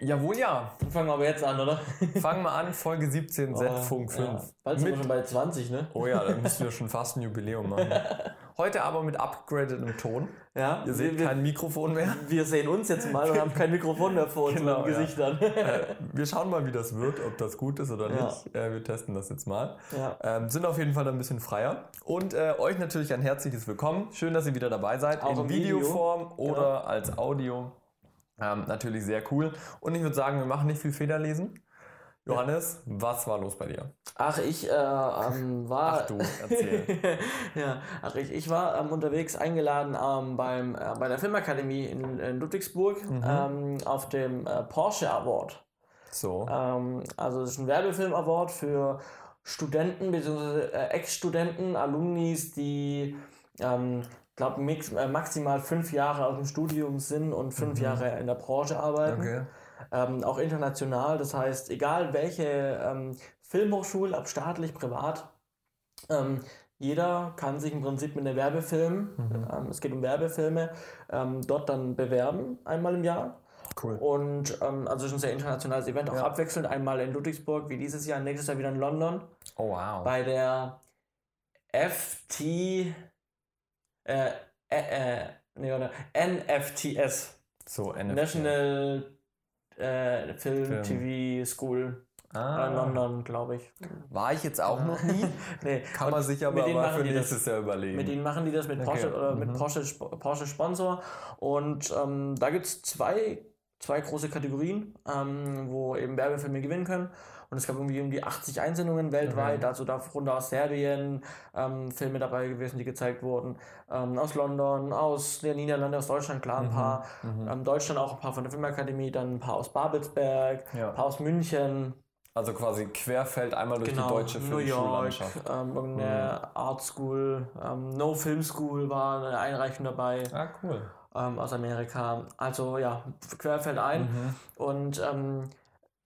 Jawohl, ja. Fangen wir aber jetzt an, oder? Fangen wir an, Folge 17, Oh, Z-Funk 5. Ja. Bald sind wir schon bei 20, ne? Oh ja, dann müssen wir schon fast ein Jubiläum machen. Heute aber mit upgradetem Ton. Ja, Ihr seht wir, kein Mikrofon mehr. wir sehen uns jetzt mal und haben kein Mikrofon mehr vor unseren Genau, ja. Gesichtern. Äh, wir schauen mal, wie das wird, ob das gut ist oder Ja. nicht. Äh, wir testen das jetzt mal. Ja. Ähm, sind auf jeden Fall ein bisschen freier. Und äh, euch natürlich ein herzliches Willkommen. Schön, dass ihr wieder dabei seid. Auch in im Video. Videoform oder als Audio. Ähm, natürlich sehr cool. Und ich würde sagen, wir machen nicht viel Federlesen. Johannes, was war los bei dir? Ach, ich äh, ähm, war. Ach du, erzähl. ja, ach, ich, ich war ähm, unterwegs eingeladen ähm, beim, äh, bei der Filmakademie in, in Ludwigsburg Mhm. ähm, auf dem äh, Porsche Award. So. Ähm, also es ist ein Werbefilm-Award für Studenten bzw. Äh, Ex-Studenten, Alumnis, die ähm, glaube äh, maximal fünf Jahre aus dem Studium sind und fünf Jahre in der Branche arbeiten. Okay. Ähm, auch international, das heißt, egal welche ähm, Filmhochschule, ob staatlich, privat, ähm, jeder kann sich im Prinzip mit einem Werbefilm, ähm, es geht um Werbefilme, ähm, dort dann bewerben, einmal im Jahr. Cool. Und ähm, also es ist ein sehr internationales Event, auch Ja. abwechselnd, einmal in Ludwigsburg, wie dieses Jahr, nächstes Jahr wieder in London, Oh, wow. bei der FT, äh, äh, äh, nee, oder NFTS, So, NFT. National äh, Film, Film. TV School äh, Ah, London, glaube ich. war ich jetzt auch noch nie. Nee, Kann und man sich aber mal machen für die das. nächstes Jahr überlegen. Mit denen machen die das mit Okay. Porsche oder mit Mhm. Porsche, Porsche Sponsor. Und ähm, da gibt es zwei, zwei große Kategorien, ähm, wo eben Werbefilme gewinnen können. Und es gab irgendwie um die 80 Einsendungen weltweit, Mhm. also darunter aus Serbien, ähm, Filme dabei gewesen, die gezeigt wurden, ähm, aus London, aus der Niederlande, aus Deutschland, klar ein Mhm. paar, Mhm. ähm, Deutschland auch ein paar von der Filmakademie, dann ein paar aus Babelsberg, Ja. ein paar aus München, Also quasi querfeld einmal durch genau, die deutsche Filmschullandschaft. ähm, irgendeine Art School, ähm, No Film School war eine Einreichung dabei Ah, cool. Ähm, aus Amerika. Also ja, querfeld ein. Mhm. Und ähm,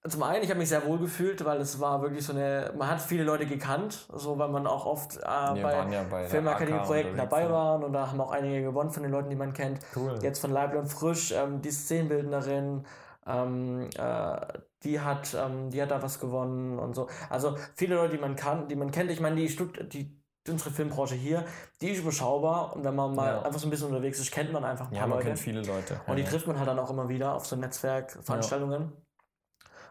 zum einen, ich habe mich sehr wohl gefühlt, weil es war wirklich so eine, man hat viele Leute gekannt, so weil man auch oft äh, bei ja bei Filmakademie-Projekten AK dabei waren und da haben auch einige gewonnen von den Leuten, die man kennt. Cool. Jetzt von Leibler und Frisch, ähm, die Szenenbildnerin, ähm, äh, die hat, ähm, die hat da was gewonnen und so. Also viele Leute, die man kann, die man kennt. Ich meine, die Stutt die unsere Filmbranche hier, die ist überschaubar und wenn man mal Ja. einfach so ein bisschen unterwegs ist, kennt man einfach ein Ja, paar man Leute. kennt viele Leute. Und die ja. trifft man halt dann auch immer wieder auf so Netzwerkveranstaltungen.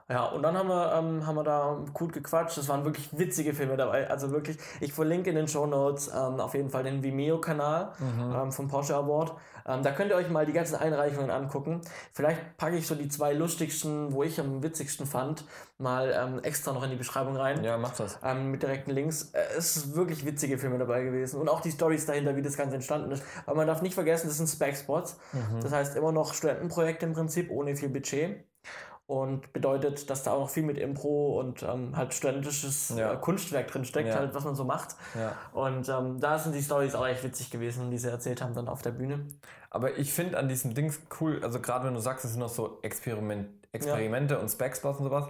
Ja, und dann haben wir, ähm, haben wir da gut gequatscht. Es waren wirklich witzige Filme dabei. Also wirklich, ich verlinke in den Show Notes ähm, auf jeden Fall den Vimeo-Kanal Mhm. ähm, vom Porsche Award. Ähm, da könnt ihr euch mal die ganzen Einreichungen angucken. Vielleicht packe ich so die zwei lustigsten, wo ich am witzigsten fand, mal ähm, extra noch in die Beschreibung rein. Ja, mach das. Ähm, mit direkten Links. Äh, es ist wirklich witzige Filme dabei gewesen. Und auch die Stories dahinter, wie das Ganze entstanden ist. Aber man darf nicht vergessen, das sind Spec-Spots. Mhm. Das heißt immer noch Studentenprojekte im Prinzip, ohne viel Budget. Und bedeutet, dass da auch noch viel mit Impro und ähm, halt studentisches Ja. äh, Kunstwerk drin steckt, Ja. halt, was man so macht. Ja. Und ähm, da sind die Stories auch echt witzig gewesen, die sie erzählt haben dann auf der Bühne. Aber ich finde an diesem Dings cool, also gerade wenn du sagst, es sind noch so Experiment, Experimente und Specspots und sowas,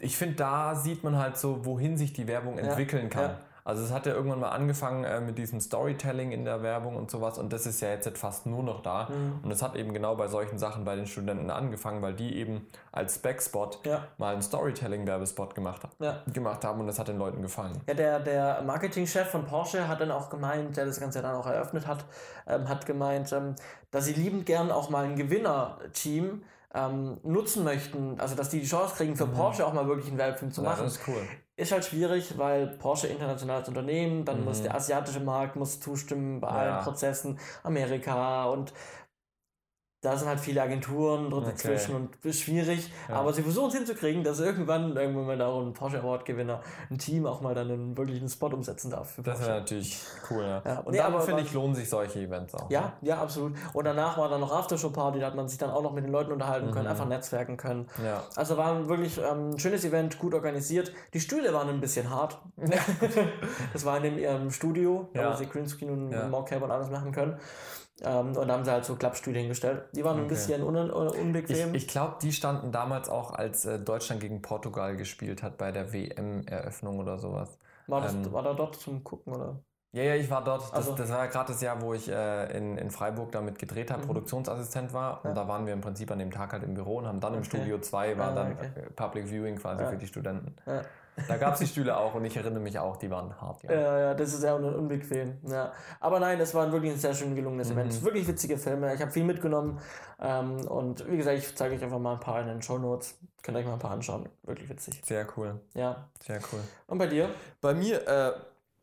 ich finde, da sieht man halt so, wohin sich die Werbung entwickeln kann. Also es hat ja irgendwann mal angefangen äh, mit diesem Storytelling in der Werbung und sowas und das ist ja jetzt fast nur noch da. Mhm. Und es hat eben genau bei solchen Sachen bei den Studenten angefangen, weil die eben als Spec-Spot Ja. mal einen Storytelling-Werbespot gemacht, haben- Ja. gemacht haben und das hat den Leuten gefallen. Ja, der, der Marketingchef von Porsche hat dann auch gemeint, der das Ganze dann auch eröffnet hat, ähm, hat gemeint, ähm, dass sie liebend gern auch mal ein Gewinnerteam ähm, nutzen möchten, also dass die die Chance kriegen, für Porsche auch mal wirklich einen Werbefilm zu Mhm. Ja, machen. das ist cool. Ist halt schwierig, weil Porsche internationales Unternehmen, dann Mhm. muss der asiatische Markt muss zustimmen bei Ja. allen Prozessen, Amerika und da sind halt viele Agenturen drin Okay. dazwischen und ist schwierig. Ja. Aber sie versuchen es hinzukriegen, dass irgendwann irgendwann mal auch ein Porsche Award Gewinner ein Team auch mal dann einen wirklichen Spot umsetzen darf Das wäre natürlich cool, ja. Ja, Und nee, aber finde ich, lohnen sich solche Events auch. ja, ja, absolut. Und danach war dann noch Aftershow-Party, da hat man sich dann auch noch mit den Leuten unterhalten können, Mhm. einfach netzwerken können. Ja. Also war ein wirklich ähm, ein schönes Event, gut organisiert. Die Stühle waren ein bisschen hart. das war in dem ähm, Studio, Ja. wo sie Greenscreen und Ja. Mocap und alles machen können. Ähm, und da haben sie halt so Klappstühle hingestellt. Die waren ein Okay. bisschen un Ich, unbequem. ich glaube, die standen damals auch, als äh, Deutschland gegen Portugal gespielt hat bei der WM-Eröffnung oder sowas. war, das, ähm, war da dort zum Gucken, oder? Ja, ja, ich war dort. Das, also, das war gerade das Jahr, wo ich äh, in, in Freiburg damit gedreht habe, mhm. Produktionsassistent war. Ja. Und da waren wir im Prinzip an dem Tag halt im Büro und haben dann okay. im Studio 2 war ah, dann okay. Public Viewing quasi ja. für die Studenten. Ja. Da gab es die Stühle auch und ich erinnere mich auch, die waren hart. Ja, ja, ja das ist ja unbequem. Ja. Aber nein, das war wirklich ein sehr schön gelungenes mhm. Event. Wirklich witzige Filme. Ich habe viel mitgenommen. Ähm, und wie gesagt, ich zeige euch einfach mal ein paar in den Show Notes. Könnt ihr euch mal ein paar anschauen. Wirklich witzig. Sehr cool. Ja. Sehr cool. Und bei dir? Bei mir, äh,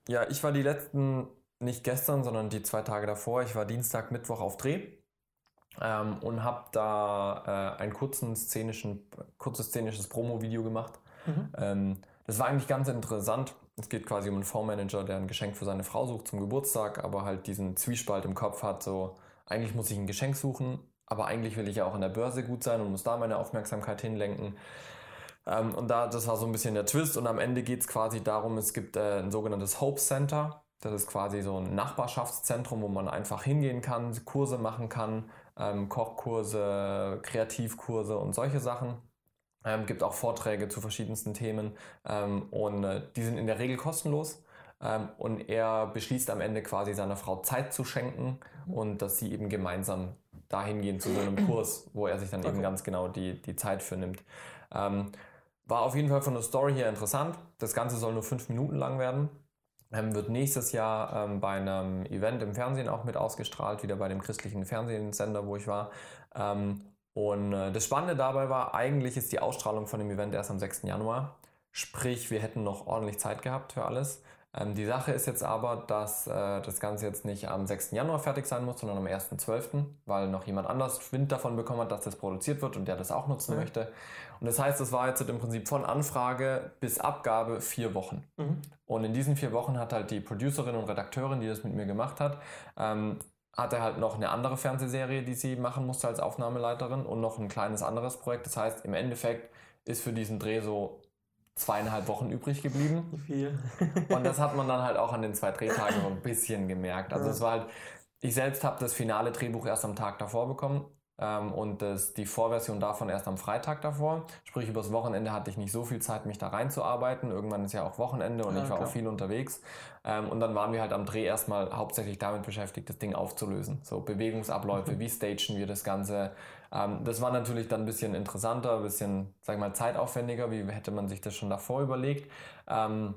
ja, ich war die letzten, nicht gestern, sondern die zwei Tage davor. Ich war Dienstag, Mittwoch auf Dreh. Ähm, und habe da äh, ein kurzes szenisches Promo-Video gemacht. Mhm. Ähm, das war eigentlich ganz interessant. Es geht quasi um einen Fondsmanager, der ein Geschenk für seine Frau sucht zum Geburtstag, aber halt diesen Zwiespalt im Kopf hat, so eigentlich muss ich ein Geschenk suchen, aber eigentlich will ich ja auch an der Börse gut sein und muss da meine Aufmerksamkeit hinlenken. Ähm, und da, das war so ein bisschen der Twist und am Ende geht es quasi darum, es gibt äh, ein sogenanntes Hope Center. Das ist quasi so ein Nachbarschaftszentrum, wo man einfach hingehen kann, Kurse machen kann, ähm, Kochkurse, Kreativkurse und solche Sachen. Ähm, gibt auch Vorträge zu verschiedensten Themen ähm, und äh, die sind in der Regel kostenlos. Ähm, und er beschließt am Ende quasi seiner Frau Zeit zu schenken und dass sie eben gemeinsam dahin gehen zu so einem Kurs, wo er sich dann okay. eben ganz genau die, die Zeit für nimmt. Ähm, war auf jeden Fall von der Story her interessant. Das Ganze soll nur fünf Minuten lang werden. Ähm, wird nächstes Jahr ähm, bei einem Event im Fernsehen auch mit ausgestrahlt, wieder bei dem christlichen Fernsehsender, wo ich war. Und äh, das Spannende dabei war, eigentlich ist die Ausstrahlung von dem Event erst am 6. Januar. Sprich, wir hätten noch ordentlich Zeit gehabt für alles. Ähm, die Sache ist jetzt aber, dass äh, das Ganze jetzt nicht am 6. Januar fertig sein muss, sondern am 1.12., weil noch jemand anders Wind davon bekommen hat, dass das produziert wird und der das auch nutzen mhm. möchte. Und das heißt, das war jetzt im Prinzip von Anfrage bis Abgabe vier Wochen. Mhm. Und in diesen vier Wochen hat halt die Producerin und Redakteurin, die das mit mir gemacht hat, ähm, hatte halt noch eine andere Fernsehserie, die sie machen musste als Aufnahmeleiterin und noch ein kleines anderes Projekt. Das heißt, im Endeffekt ist für diesen Dreh so zweieinhalb Wochen übrig geblieben. Viel. und das hat man dann halt auch an den zwei Drehtagen so ein bisschen gemerkt. Also es war halt, ich selbst habe das finale Drehbuch erst am Tag davor bekommen ähm, und das, die Vorversion davon erst am Freitag davor. Sprich, übers Wochenende hatte ich nicht so viel Zeit, mich da reinzuarbeiten. Irgendwann ist ja auch Wochenende und ja, ich war klar. auch viel unterwegs. Ähm, und dann waren wir halt am Dreh erstmal hauptsächlich damit beschäftigt, das Ding aufzulösen. So Bewegungsabläufe, mhm. wie stagen wir das Ganze. Ähm, das war natürlich dann ein bisschen interessanter, ein bisschen, sag mal, zeitaufwendiger. Wie hätte man sich das schon davor überlegt? Ähm,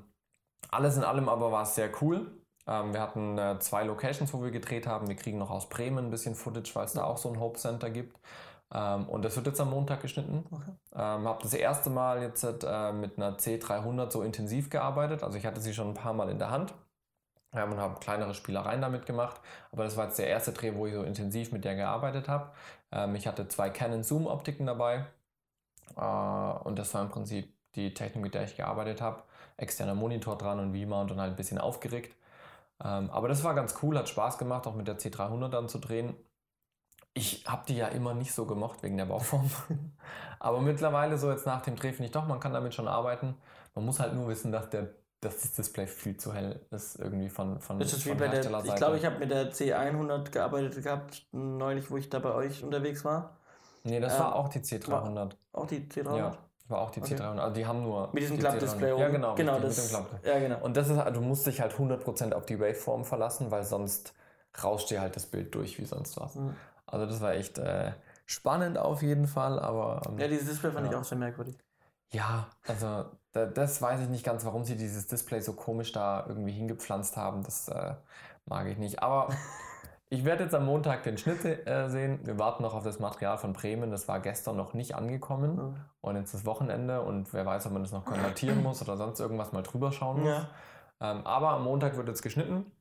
alles in allem aber war es sehr cool. Ähm, wir hatten äh, zwei Locations, wo wir gedreht haben. Wir kriegen noch aus Bremen ein bisschen Footage, weil es da auch so ein Hope Center gibt. Ähm, und das wird jetzt am Montag geschnitten. Okay. Ähm, habe das erste Mal jetzt äh, mit einer C300 so intensiv gearbeitet. Also ich hatte sie schon ein paar Mal in der Hand. Ähm, und habe kleinere Spielereien damit gemacht. Aber das war jetzt der erste Dreh, wo ich so intensiv mit der gearbeitet habe. Ähm, ich hatte zwei Canon Zoom Optiken dabei. Äh, und das war im Prinzip die Technik, mit der ich gearbeitet habe. Externer Monitor dran und V-Mount und halt ein bisschen aufgeregt. Ähm, aber das war ganz cool, hat Spaß gemacht, auch mit der C300 dann zu drehen. Ich habe die ja immer nicht so gemocht wegen der Bauform. aber mittlerweile, so jetzt nach dem Dreh, finde ich doch, man kann damit schon arbeiten. Man muss halt nur wissen, dass, der, dass das Display viel zu hell ist, irgendwie von, von, das ist von wie bei der, Ich glaube, ich habe mit der C100 gearbeitet gehabt, neulich, wo ich da bei euch unterwegs war. Nee, das ähm, war auch die C300. Auch die C300? Ja. War auch die okay. C300. Also die haben nur. Mit diesem Klappdisplay oben. Ja, genau. genau das, mit. Ja, genau. Und das ist, du musst dich halt 100% auf die Waveform verlassen, weil sonst rauscht dir halt das Bild durch wie sonst was. Mhm. Also das war echt äh, spannend auf jeden Fall, aber. Ähm, ja, dieses Display fand ja. ich auch sehr merkwürdig. Ja, also da, das weiß ich nicht ganz, warum sie dieses Display so komisch da irgendwie hingepflanzt haben. Das äh, mag ich nicht. Aber Ich werde jetzt am Montag den Schnitt äh, sehen. Wir warten noch auf das Material von Bremen. Das war gestern noch nicht angekommen. Mhm. Und jetzt ist Wochenende und wer weiß, ob man das noch konvertieren muss oder sonst irgendwas mal drüber schauen muss. Ja. Ähm, aber am Montag wird jetzt geschnitten.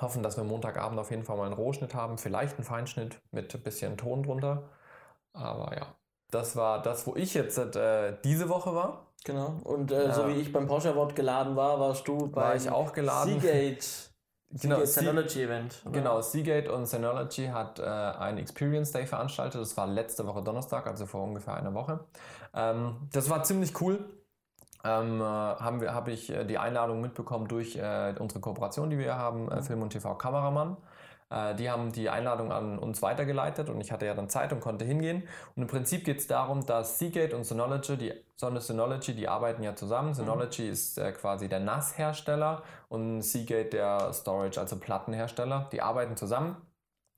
Hoffen, dass wir Montagabend auf jeden Fall mal einen Rohschnitt haben. Vielleicht einen Feinschnitt mit ein bisschen Ton drunter. Aber ja, das war das, wo ich jetzt äh, diese Woche war. Genau. Und äh, so wie ich beim Porsche Award geladen war, warst du bei war ich auch geladen. Seagate. Genau, Synology Event. Oder? Genau, Seagate und Synology hat äh, einen Experience Day veranstaltet. Das war letzte Woche Donnerstag, also vor ungefähr einer Woche. Ähm, das war ziemlich cool. Ähm, äh, haben wir, habe ich äh, die Einladung mitbekommen durch äh, unsere Kooperation, die wir haben, äh, Film und TV Kameramann. Äh, die haben die Einladung an uns weitergeleitet und ich hatte ja dann Zeit und konnte hingehen. Und im Prinzip geht es darum, dass Seagate und Synology, die Synology, die arbeiten ja zusammen. Mhm. Synology ist äh, quasi der NAS-Hersteller und Seagate der Storage, also Plattenhersteller. Die arbeiten zusammen.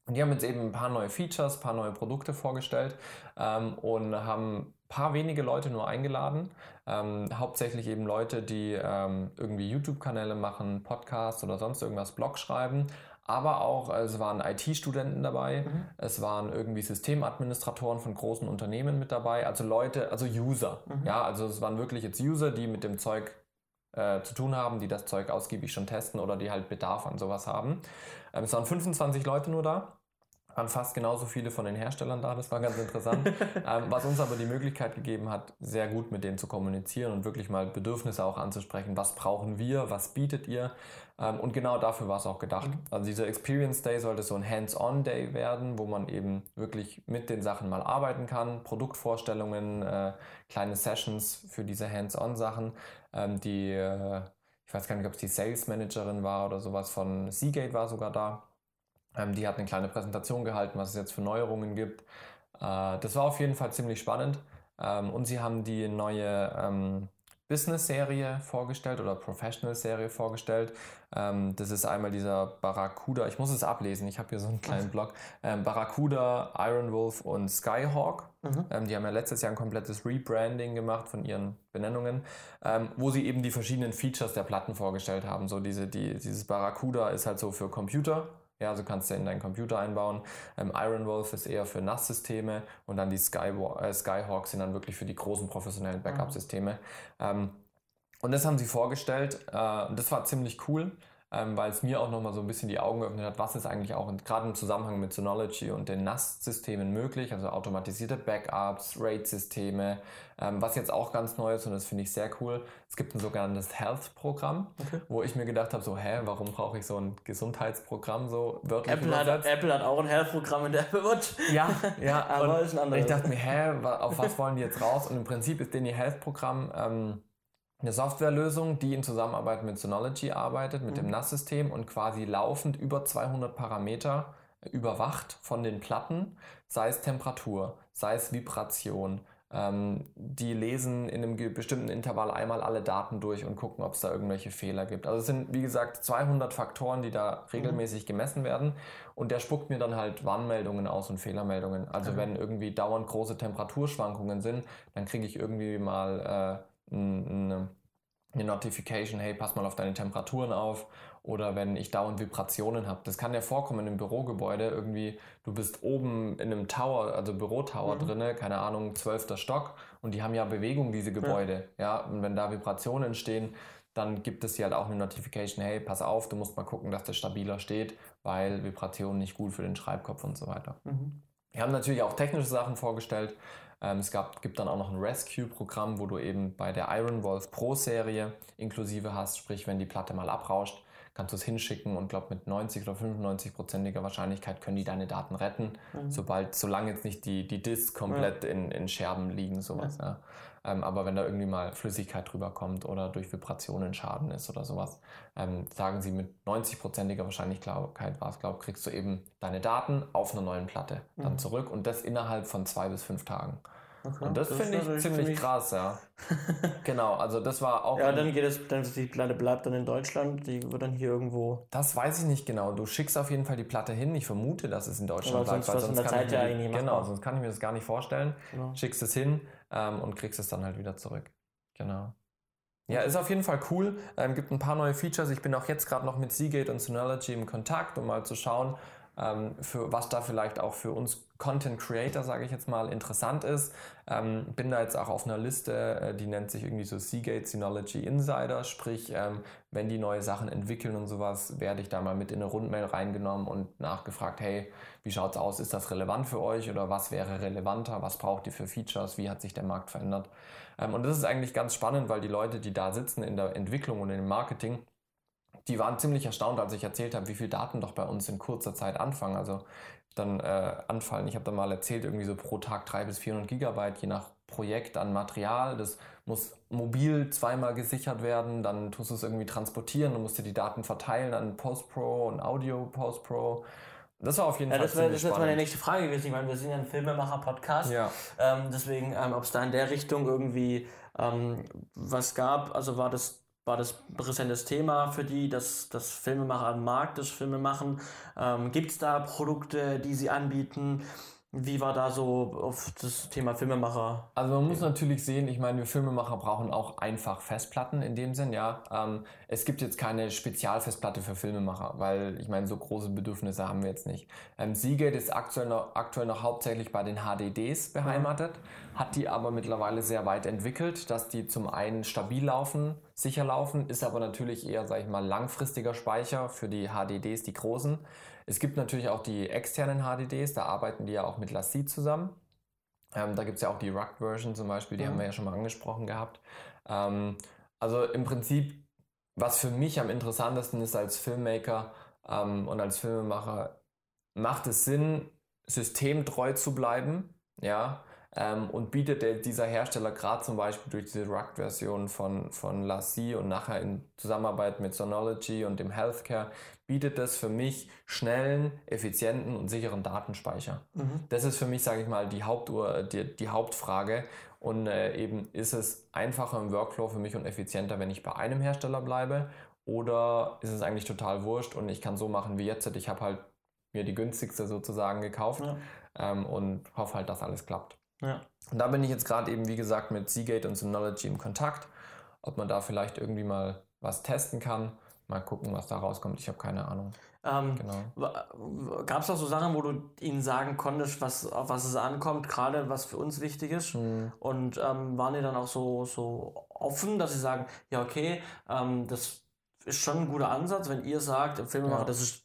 Und die haben jetzt eben ein paar neue Features, ein paar neue Produkte vorgestellt ähm, und haben ein paar wenige Leute nur eingeladen. Ähm, hauptsächlich eben Leute, die ähm, irgendwie YouTube-Kanäle machen, Podcasts oder sonst irgendwas, Blog schreiben. Aber auch, es waren IT-Studenten dabei, mhm. es waren irgendwie Systemadministratoren von großen Unternehmen mit dabei, also Leute, also User. Mhm. Ja, also es waren wirklich jetzt User, die mit dem Zeug äh, zu tun haben, die das Zeug ausgiebig schon testen oder die halt Bedarf an sowas haben. Ähm, es waren 25 Leute nur da waren fast genauso viele von den Herstellern da, das war ganz interessant. ähm, was uns aber die Möglichkeit gegeben hat, sehr gut mit denen zu kommunizieren und wirklich mal Bedürfnisse auch anzusprechen. Was brauchen wir? Was bietet ihr? Ähm, und genau dafür war es auch gedacht. Mhm. Also dieser Experience Day sollte so ein Hands-on-Day werden, wo man eben wirklich mit den Sachen mal arbeiten kann. Produktvorstellungen, äh, kleine Sessions für diese Hands-on-Sachen. Ähm, die, äh, ich weiß gar nicht, ob es die Sales Managerin war oder sowas von Seagate war sogar da ähm, die hat eine kleine Präsentation gehalten, was es jetzt für Neuerungen gibt. Äh, das war auf jeden Fall ziemlich spannend. Ähm, und sie haben die neue ähm, Business-Serie vorgestellt oder Professional-Serie vorgestellt. Ähm, das ist einmal dieser Barracuda, ich muss es ablesen, ich habe hier so einen kleinen Blog. Ähm, Barracuda, Iron Wolf und Skyhawk. Mhm. Ähm, die haben ja letztes Jahr ein komplettes Rebranding gemacht von ihren Benennungen, ähm, wo sie eben die verschiedenen Features der Platten vorgestellt haben. So diese, die, dieses Barracuda ist halt so für Computer ja, also kannst du in deinen Computer einbauen. Ähm, Iron Wolf ist eher für NAS-Systeme und dann die Sky, äh, Skyhawk sind dann wirklich für die großen professionellen Backup-Systeme. Mhm. Ähm, und das haben sie vorgestellt äh, und das war ziemlich cool ähm, weil es mir auch nochmal so ein bisschen die Augen geöffnet hat, was ist eigentlich auch gerade im Zusammenhang mit Synology und den NAS-Systemen möglich, also automatisierte Backups, RAID-Systeme, ähm, was jetzt auch ganz neu ist und das finde ich sehr cool. Es gibt ein sogenanntes Health-Programm, okay. wo ich mir gedacht habe, so, hä, warum brauche ich so ein Gesundheitsprogramm so wörtlich Apple hat, Apple hat auch ein Health-Programm in der Apple Watch. Ja, ja, aber ist ein anderes. Ich dachte mir, hä, auf was wollen die jetzt raus? Und im Prinzip ist denen ihr Health-Programm ähm, eine Softwarelösung, die in Zusammenarbeit mit Synology arbeitet, mit mhm. dem NAS-System und quasi laufend über 200 Parameter überwacht von den Platten, sei es Temperatur, sei es Vibration. Ähm, die lesen in einem bestimmten Intervall einmal alle Daten durch und gucken, ob es da irgendwelche Fehler gibt. Also es sind, wie gesagt, 200 Faktoren, die da mhm. regelmäßig mhm. gemessen werden und der spuckt mir dann halt Warnmeldungen aus und Fehlermeldungen. Also mhm. wenn irgendwie dauernd große Temperaturschwankungen sind, dann kriege ich irgendwie mal... Äh, eine, eine Notification, hey, pass mal auf deine Temperaturen auf. Oder wenn ich dauernd Vibrationen habe. Das kann ja vorkommen im Bürogebäude. Irgendwie, du bist oben in einem Tower, also Bürotower mhm. drinne, keine Ahnung, zwölfter Stock. Und die haben ja Bewegung, diese Gebäude. Ja. ja, und wenn da Vibrationen entstehen, dann gibt es hier halt auch eine Notification, hey, pass auf, du musst mal gucken, dass das stabiler steht, weil Vibrationen nicht gut für den Schreibkopf und so weiter. Mhm. Wir haben natürlich auch technische Sachen vorgestellt. Ähm, es gab, gibt dann auch noch ein Rescue-Programm, wo du eben bei der Iron Wolf Pro-Serie inklusive hast, sprich, wenn die Platte mal abrauscht, kannst du es hinschicken und glaube mit 90 oder 95-prozentiger Wahrscheinlichkeit können die deine Daten retten, mhm. sobald, solange jetzt nicht die, die Disk komplett ja. in, in Scherben liegen, sowas. Ja. Ja. Ähm, aber wenn da irgendwie mal Flüssigkeit drüber kommt oder durch Vibrationen Schaden ist oder sowas, ähm, sagen sie mit 90-prozentiger Wahrscheinlichkeit war es, glaube kriegst du eben deine Daten auf einer neuen Platte dann mhm. zurück und das innerhalb von zwei bis fünf Tagen. Okay, und das, das finde ich ziemlich, krass, ja. genau, also das war auch. Ja, dann geht es, dann die Platte bleibt dann in Deutschland, die wird dann hier irgendwo. Das weiß ich nicht genau. Du schickst auf jeden Fall die Platte hin. Ich vermute, dass es in Deutschland bleibt, weil sonst kann, ich mir, ja genau, sonst kann ich mir das gar nicht vorstellen. Genau. Schickst es hin ähm, und kriegst es dann halt wieder zurück. Genau. Ja, ist auf jeden Fall cool. Ähm, gibt ein paar neue Features. Ich bin auch jetzt gerade noch mit Seagate und Synology im Kontakt, um mal zu schauen, ähm, für was da vielleicht auch für uns Content Creator, sage ich jetzt mal, interessant ist. Ähm, bin da jetzt auch auf einer Liste, äh, die nennt sich irgendwie so Seagate Synology Insider, sprich, ähm, wenn die neue Sachen entwickeln und sowas, werde ich da mal mit in eine Rundmail reingenommen und nachgefragt, hey, wie schaut's aus? Ist das relevant für euch oder was wäre relevanter? Was braucht ihr für Features? Wie hat sich der Markt verändert? Ähm, und das ist eigentlich ganz spannend, weil die Leute, die da sitzen in der Entwicklung und im Marketing, die waren ziemlich erstaunt, als ich erzählt habe, wie viel Daten doch bei uns in kurzer Zeit anfangen. Also dann äh, anfallen. Ich habe da mal erzählt, irgendwie so pro Tag 300 bis 400 Gigabyte, je nach Projekt an Material. Das muss mobil zweimal gesichert werden, dann tust du es irgendwie transportieren, dann musst du die Daten verteilen an PostPro und Audio PostPro Das war auf jeden Ja, Fall das wäre wär meine nächste Frage gewesen. Ich meine, wir sind ja ein Filmemacher-Podcast. Ja. Ähm, deswegen, ähm, ob es da in der Richtung irgendwie ähm, was gab, also war das, war das präsentes Thema für die, dass, dass Filmemacher am Markt das Filme machen? Ähm, Gibt es da Produkte, die sie anbieten? Wie war da so auf das Thema Filmemacher? Also man muss natürlich sehen, ich meine, wir Filmemacher brauchen auch einfach Festplatten in dem Sinn, ja. Ähm, es gibt jetzt keine Spezialfestplatte für Filmemacher, weil ich meine, so große Bedürfnisse haben wir jetzt nicht. Ähm, Seagate ist aktuell noch, aktuell noch hauptsächlich bei den HDDs beheimatet, hat die aber mittlerweile sehr weit entwickelt, dass die zum einen stabil laufen, sicher laufen, ist aber natürlich eher, sag ich mal, langfristiger Speicher für die HDDs, die großen. Es gibt natürlich auch die externen HDDs, da arbeiten die ja auch mit Lassie zusammen. Ähm, da gibt es ja auch die Rugged-Version zum Beispiel, die Mhm. haben wir ja schon mal angesprochen gehabt. Ähm, also im Prinzip, was für mich am interessantesten ist als Filmmaker ähm, und als Filmemacher, macht es Sinn, systemtreu zu bleiben, ja, ähm, und bietet der, dieser Hersteller gerade zum Beispiel durch diese Rugged-Version von, von Lassie und nachher in Zusammenarbeit mit Sonology und dem Healthcare, bietet das für mich schnellen, effizienten und sicheren Datenspeicher. Das ist für mich, sage ich mal, die, Hauptur, die, die Hauptfrage. Und äh, eben ist es einfacher im Workflow für mich und effizienter, wenn ich bei einem Hersteller bleibe? Oder ist es eigentlich total wurscht und ich kann so machen wie jetzt? Ich habe halt mir die günstigste sozusagen gekauft Ja. ähm, und hoffe halt, dass alles klappt. Ja. Und da bin ich jetzt gerade eben, wie gesagt, mit Seagate und Synology im Kontakt, ob man da vielleicht irgendwie mal was testen kann. Mal gucken, was da rauskommt. Ich habe keine Ahnung. Ähm, Genau. Gab es auch so Sachen, wo du ihnen sagen konntest, was, auf was es ankommt, gerade was für uns wichtig ist? Hm. Und ähm, waren die dann auch so, so offen, dass sie sagen, ja, okay, ähm, das ist schon ein guter Ansatz, wenn ihr sagt, im Filmemacher, Ja. das ist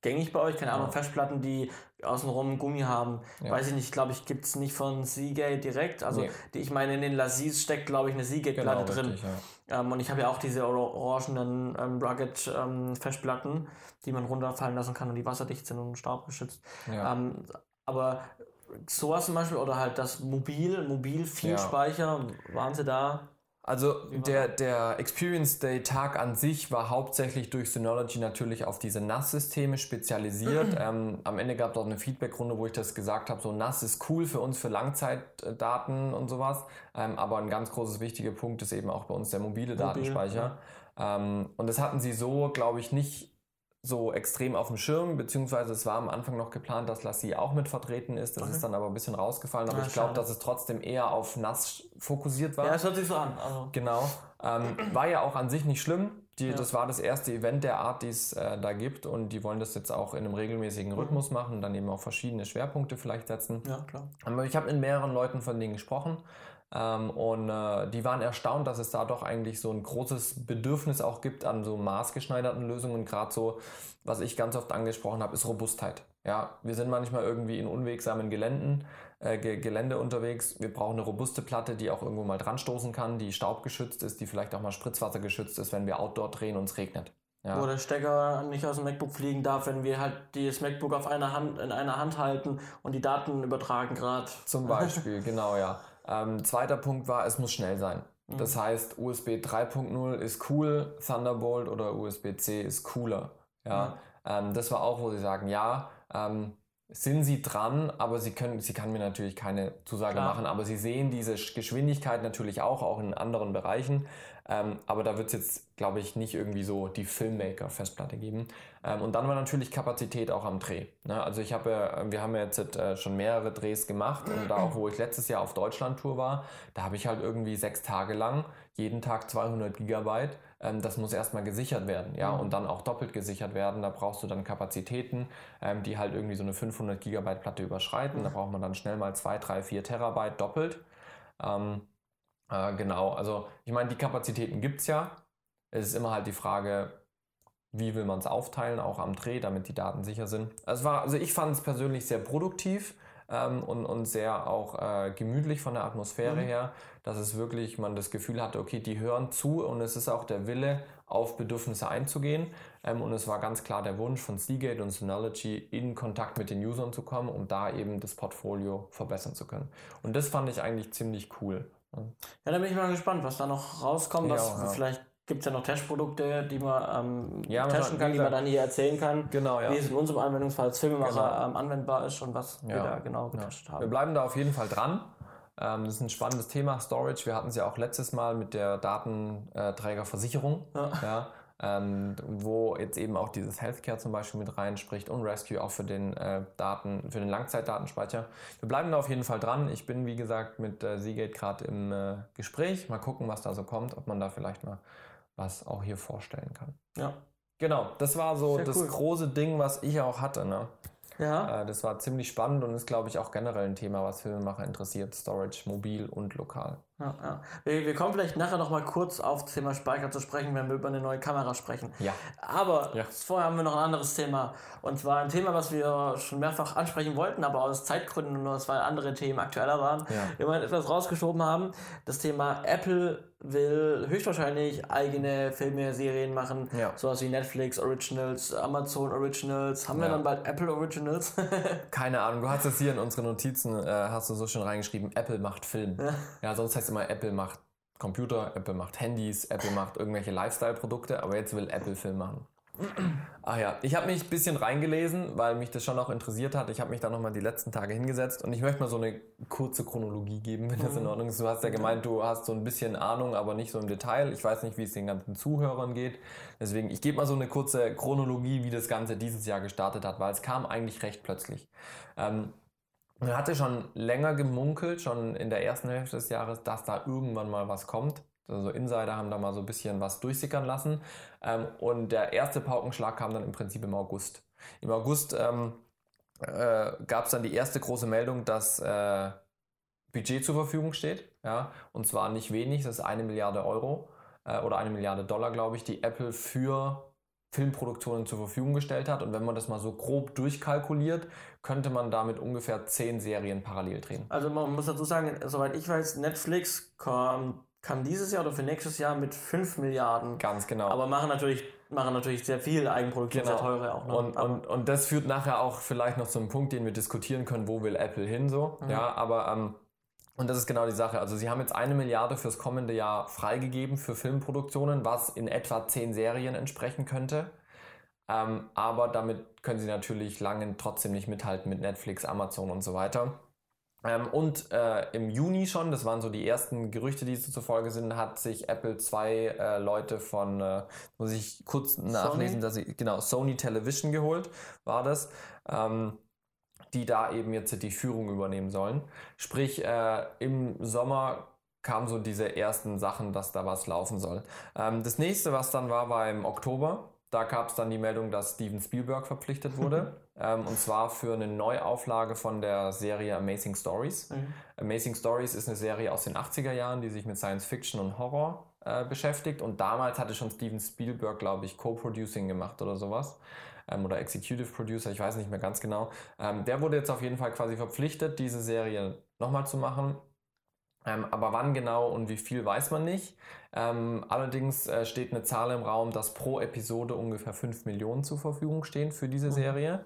gängig bei euch, keine Ahnung, Ja. Festplatten, die außenrum Gummi haben. Ja. Weiß ich nicht, glaube ich, gibt es nicht von Seagate direkt. Also Nee. die, ich meine, in den Lassies steckt, glaube ich, eine Seagate-Platte drin. richtig, ja. Ähm, und ich habe ja auch diese or- orangenen ähm, Rugged ähm, die man runterfallen lassen kann und die wasserdicht sind und staubgeschützt. Ja. Ähm, aber sowas zum Beispiel oder halt das Mobil, Mobil viel. Speicher, waren sie da? Also der, der Experience Day Tag an sich war hauptsächlich durch Synology natürlich auf diese NAS-Systeme spezialisiert. ähm, am Ende gab es auch eine Feedback-Runde, wo ich das gesagt habe, so NAS ist cool für uns für Langzeitdaten und sowas. Ähm, aber ein ganz großes wichtiger Punkt ist eben auch bei uns der mobile Datenspeicher. Ähm, und das hatten sie so, glaube ich, nicht so extrem auf dem Schirm, beziehungsweise es war am Anfang noch geplant, dass Lassie auch mit vertreten ist. Das Okay. ist dann aber ein bisschen rausgefallen. Aber Ah, ich glaube, dass es trotzdem eher auf NAS fokussiert war. Ja, es hört sich so an. Also, Genau. Ähm, war ja auch an sich nicht schlimm. Die, Ja. Das war das erste Event der Art, die es äh, da gibt. Und die wollen das jetzt auch in einem regelmäßigen Rhythmus machen und dann eben auch verschiedene Schwerpunkte vielleicht setzen. ja, klar. Aber ich habe mit mehreren Leuten von denen gesprochen. Ähm, und äh, die waren erstaunt, dass es da doch eigentlich so ein großes Bedürfnis auch gibt an so maßgeschneiderten Lösungen. Gerade so, was ich ganz oft angesprochen habe, ist Robustheit. Ja, wir sind manchmal irgendwie in unwegsamen Geländen, äh, Ge Gelände unterwegs. Wir brauchen eine robuste Platte, die auch irgendwo mal dran stoßen kann, die staubgeschützt ist, die vielleicht auch mal spritzwassergeschützt ist, wenn wir Outdoor drehen und es regnet. Ja. Wo der Stecker nicht aus dem MacBook fliegen darf, wenn wir halt das MacBook auf einer Hand, in einer Hand halten und die Daten übertragen gerade. Zum Beispiel, genau, ja. Ähm, zweiter Punkt war, es muss schnell sein. Mhm. Das heißt, USB 3.0 ist cool, Thunderbolt oder USB-C ist cooler. Ja, ähm, das war auch, wo sie sagen, ja, ähm, sind sie dran, aber sie können, sie kann mir natürlich keine Zusage Klar. machen, aber sie sehen diese Sch- Geschwindigkeit natürlich auch, auch in anderen Bereichen. Ähm, aber da wird es jetzt, glaube ich, nicht irgendwie so die Filmmaker-Festplatte geben. Ähm, und dann war natürlich Kapazität auch am Dreh. Ne? Also ich habe, ja- wir haben ja jetzt äh, schon mehrere Drehs gemacht und da auch, wo ich letztes Jahr auf Deutschland-Tour war, da habe ich halt irgendwie sechs Tage lang jeden Tag 200 Gigabyte. Ähm, das muss erstmal gesichert werden, ja, Mhm. und dann auch doppelt gesichert werden. Da brauchst du dann Kapazitäten, ähm, die halt irgendwie so eine 500 Gigabyte Platte überschreiten. Da braucht man dann schnell mal 2, 3, 4 Terabyte doppelt. Ähm, äh, genau, also ich meine, die Kapazitäten gibt es ja. Es ist immer halt die Frage, wie will man es aufteilen, auch am Dreh, damit die Daten sicher sind. Es war, also ich fand es persönlich sehr produktiv ähm, und, und sehr auch äh, gemütlich von der Atmosphäre Mhm. her, dass es wirklich man das Gefühl hatte, okay, die hören zu und es ist auch der Wille, auf Bedürfnisse einzugehen. Ähm, und es war ganz klar der Wunsch von Seagate und Synology, in Kontakt mit den Usern zu kommen, um da eben das Portfolio verbessern zu können. Und das fand ich eigentlich ziemlich cool. Ja, da bin ich mal gespannt, was da noch rauskommt, was auch, ja. vielleicht gibt es ja noch Testprodukte, die man ähm, Ja, testen kann, die man dann hier erzählen kann, Genau, ja. wie es in unserem Anwendungsfall als Filmemacher Genau. ähm, anwendbar ist und was wir Ja. da genau Ja. getestet Wir haben. bleiben da auf jeden Fall dran. Ähm, das ist ein spannendes Thema, Storage. Wir hatten es ja auch letztes Mal mit der Datenträgerversicherung, Ja. ja, ähm, wo jetzt eben auch dieses Healthcare zum Beispiel mit reinspricht und Rescue auch für den äh, Daten, für den Langzeitdatenspeicher. Wir bleiben da auf jeden Fall dran. Ich bin, wie gesagt, mit äh, Seagate gerade im äh, Gespräch. Mal gucken, was da so kommt, ob man da vielleicht mal was auch hier vorstellen kann. Ja. Genau, das war so Sehr das cool. große Ding, was ich auch hatte. Ne? Ja. Äh, Das war ziemlich spannend und ist, glaube ich, auch generell ein Thema, was Filmemacher interessiert. Storage, mobil und lokal. Ja, ja. Wir, wir kommen vielleicht nachher noch mal kurz auf das Thema Speicher zu sprechen, wenn wir über eine neue Kamera sprechen. Ja. Aber Ja. vorher haben wir noch ein anderes Thema. Und zwar ein Thema, was wir schon mehrfach ansprechen wollten, aber aus Zeitgründen und aus, weil andere Themen aktueller waren, Ja. immer etwas rausgeschoben haben. Das Thema Apple will höchstwahrscheinlich eigene Filme, Serien machen. Ja. Sowas wie Netflix Originals, Amazon Originals. Haben wir dann bald Apple Originals? Keine Ahnung, du hast es hier in unsere Notizen, äh, hast du so schön reingeschrieben, Apple macht Film. Ja. sonst heißt immer, Apple macht Computer, Apple macht Handys, Apple macht irgendwelche Lifestyle-Produkte, aber jetzt will Apple Film machen. Ach ja, ich habe mich ein bisschen reingelesen, weil mich das schon auch interessiert hat. Ich habe mich da nochmal die letzten Tage hingesetzt und ich möchte mal so eine kurze Chronologie geben, wenn das in Ordnung ist. Du hast ja gemeint, du hast so ein bisschen Ahnung, aber nicht so im Detail. Ich weiß nicht, wie es den ganzen Zuhörern geht. Deswegen, ich gebe mal so eine kurze Chronologie, wie das Ganze dieses Jahr gestartet hat, weil es kam eigentlich recht plötzlich. Ähm, man hatte schon länger gemunkelt, schon in der ersten Hälfte des Jahres, dass da irgendwann mal was kommt. Also Insider haben da mal so ein bisschen was durchsickern lassen. Ähm, und der erste Paukenschlag kam dann im Prinzip im August. Im August ähm, äh, gab es dann die erste große Meldung, dass äh, Budget zur Verfügung steht. Ja? Und zwar nicht wenig, das ist eine Milliarde Euro äh, oder eine Milliarde Dollar, glaube ich, die Apple für Filmproduktionen zur Verfügung gestellt hat. Und wenn man das mal so grob durchkalkuliert, könnte man damit ungefähr zehn Serien parallel drehen. Also man muss dazu sagen, soweit ich weiß, Netflix kam, kam dieses Jahr oder für nächstes Jahr mit 5 Milliarden. Ganz genau. Aber machen natürlich, machen natürlich sehr viel Eigenproduktion, Genau. sehr teure auch. Ne? Und, und, und das führt nachher auch vielleicht noch zu einem Punkt, den wir diskutieren können, wo will Apple hin so. Mhm. Ja, aber ähm, und das ist genau die Sache. Also sie haben jetzt eine Milliarde fürs kommende Jahr freigegeben für Filmproduktionen, was in etwa zehn Serien entsprechen könnte. Ähm, aber damit können sie natürlich lange trotzdem nicht mithalten mit Netflix, Amazon und so weiter. Ähm, und äh, im Juni schon, das waren so die ersten Gerüchte, die so zufolge sind, hat sich Apple zwei äh, Leute von, äh, muss ich kurz nachlesen, dass sie, genau, Sony Television geholt, war das, ähm, die da eben jetzt die Führung übernehmen sollen. Sprich, äh, im Sommer kamen so diese ersten Sachen, dass da was laufen soll. Ähm, das nächste, was dann war, war im Oktober. Da gab es dann die Meldung, dass Steven Spielberg verpflichtet wurde. ähm, und zwar für eine Neuauflage von der Serie Amazing Stories. Mhm. Amazing Stories ist eine Serie aus den 80er Jahren, die sich mit Science Fiction und Horror äh, beschäftigt. Und damals hatte schon Steven Spielberg, glaube ich, Co-Producing gemacht oder sowas. Ähm, oder Executive Producer, ich weiß nicht mehr ganz genau. Ähm, der wurde jetzt auf jeden Fall quasi verpflichtet, diese Serie nochmal zu machen. Ähm, aber wann genau und wie viel weiß man nicht. Ähm, allerdings äh, steht eine Zahl im Raum, dass pro Episode ungefähr 5 Millionen zur Verfügung stehen für diese Mhm. Serie.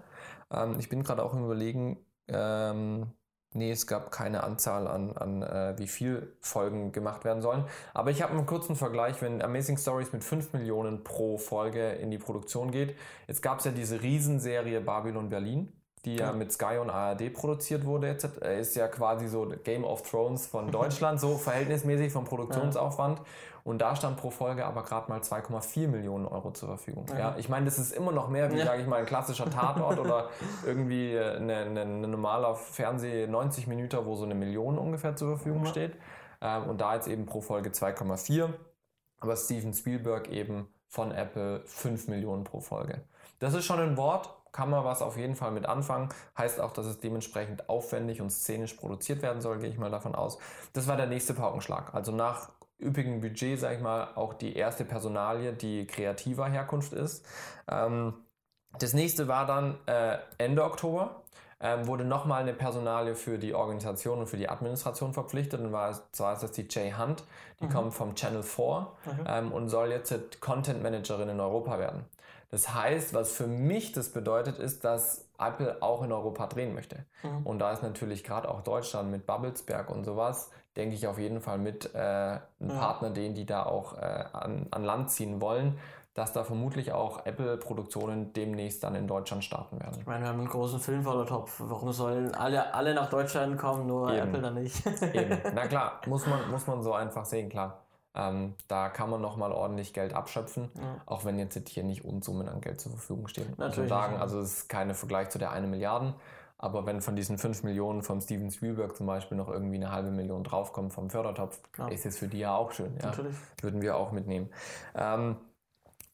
Ähm, ich bin gerade auch im Überlegen, ähm, nee, es gab keine Anzahl an, an äh, wie viel Folgen gemacht werden sollen. Aber ich habe einen kurzen Vergleich, wenn Amazing Stories mit 5 Millionen pro Folge in die Produktion geht. Jetzt gab es ja diese Riesenserie Babylon Berlin die ja mit Sky und ARD produziert wurde. Jetzt äh, ist ja quasi so Game of Thrones von Deutschland, so verhältnismäßig vom Produktionsaufwand. Und da stand pro Folge aber gerade mal 2,4 Millionen Euro zur Verfügung. Ja. Ja. ich meine, das ist immer noch mehr wie, Ja. sage ich mal, ein klassischer Tatort oder irgendwie äh, eine, eine, eine normaler Fernseh 90 Minuten, wo so eine Million ungefähr zur Verfügung Ja. steht. Ähm, und da jetzt eben pro Folge 2,4. Aber Steven Spielberg eben von Apple 5 Millionen pro Folge. Das ist schon ein Wort, kann man was auf jeden Fall mit anfangen. Heißt auch, dass es dementsprechend aufwendig und szenisch produziert werden soll, gehe ich mal davon aus. Das war der nächste Paukenschlag. Also nach üppigem Budget, sage ich mal, auch die erste Personalie, die kreativer Herkunft ist. Ähm, das nächste war dann äh, Ende Oktober. Ähm, wurde nochmal eine Personalie für die Organisation und für die Administration verpflichtet. Und war, zwar ist das die Jay Hunt, die Mhm. kommt vom Channel 4 Mhm. ähm, und soll jetzt Content Managerin in Europa werden. Das heißt, was für mich das bedeutet, ist, dass Apple auch in Europa drehen möchte. Mhm. Und da ist natürlich gerade auch Deutschland mit Babelsberg und sowas, denke ich auf jeden Fall mit äh, einem ja. Partner, den die da auch äh, an, an Land ziehen wollen dass da vermutlich auch Apple-Produktionen demnächst dann in Deutschland starten werden. Ich meine, wir haben einen großen Filmfördertopf. Warum sollen alle, alle nach Deutschland kommen, nur Eben. Apple dann nicht? Eben. Na klar, muss man, muss man so einfach sehen, klar. Ähm, da kann man nochmal ordentlich Geld abschöpfen, ja. auch wenn jetzt hier nicht Unsummen an Geld zur Verfügung stehen. Natürlich. Sagen, also es ist kein Vergleich zu der eine Milliarden, aber wenn von diesen 5 Millionen vom Steven Spielberg zum Beispiel noch irgendwie eine halbe Million draufkommt vom Fördertopf, ja. ist es für die ja auch schön. Ja? Natürlich. Würden wir auch mitnehmen. Ähm,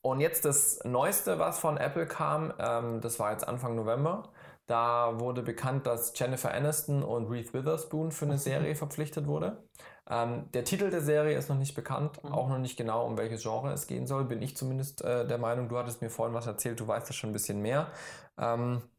und jetzt das Neueste, was von Apple kam, ähm, das war jetzt Anfang November. Da wurde bekannt, dass Jennifer Aniston und Reese Witherspoon für eine Serie verpflichtet wurde. Ähm, der Titel der Serie ist noch nicht bekannt, mhm. auch noch nicht genau, um welches Genre es gehen soll. Bin ich zumindest äh, der Meinung. Du hattest mir vorhin was erzählt, du weißt das schon ein bisschen mehr. Ähm, äh,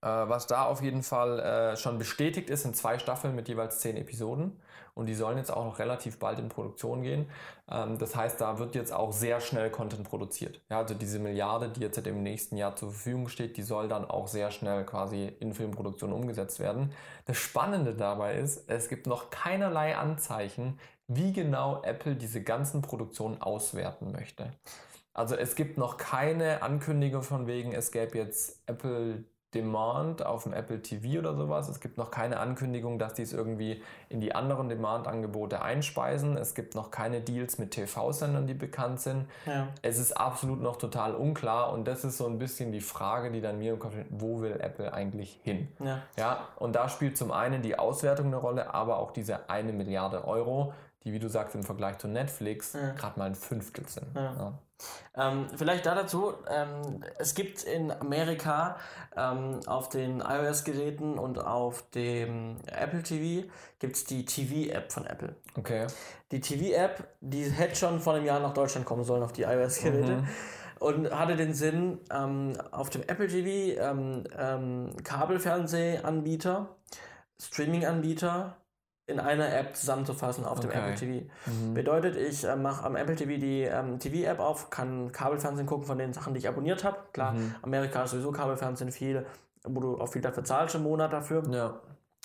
was da auf jeden Fall äh, schon bestätigt ist, sind zwei Staffeln mit jeweils zehn Episoden und die sollen jetzt auch noch relativ bald in Produktion gehen. Ähm, das heißt, da wird jetzt auch sehr schnell Content produziert. Ja, also diese Milliarde, die jetzt im nächsten Jahr zur Verfügung steht, die soll dann auch sehr schnell quasi in Filmproduktion umgesetzt werden. Das Spannende dabei ist, es gibt noch keinerlei Anzeichen, wie genau Apple diese ganzen Produktionen auswerten möchte. Also es gibt noch keine Ankündigung von wegen, es gäbe jetzt Apple Demand auf dem Apple TV oder sowas. Es gibt noch keine Ankündigung, dass die es irgendwie in die anderen Demand-Angebote einspeisen. Es gibt noch keine Deals mit TV-Sendern, die bekannt sind. Ja. Es ist absolut noch total unklar und das ist so ein bisschen die Frage, die dann mir im Kopf steht, wo will Apple eigentlich hin? Ja. ja. Und da spielt zum einen die Auswertung eine Rolle, aber auch diese eine Milliarde Euro, die, wie du sagst, im Vergleich zu Netflix ja. gerade mal ein Fünftel sind. Ja. Ähm, vielleicht da dazu, ähm, es gibt in Amerika ähm, auf den iOS-Geräten und auf dem Apple TV gibt es die TV-App von Apple. Okay. Die TV-App, die hätte schon vor einem Jahr nach Deutschland kommen sollen auf die iOS-Geräte. Mhm. Und hatte den Sinn, ähm, auf dem Apple TV ähm, ähm, Kabelfernsehanbieter, Streaming-Anbieter in einer App zusammenzufassen auf okay. dem Apple TV. Mhm. Bedeutet, ich äh, mache am Apple TV die ähm, TV-App auf, kann Kabelfernsehen gucken von den Sachen, die ich abonniert habe. Klar, mhm. Amerika ist sowieso Kabelfernsehen viel, wo du auch viel dafür zahlst im Monat dafür. Ja.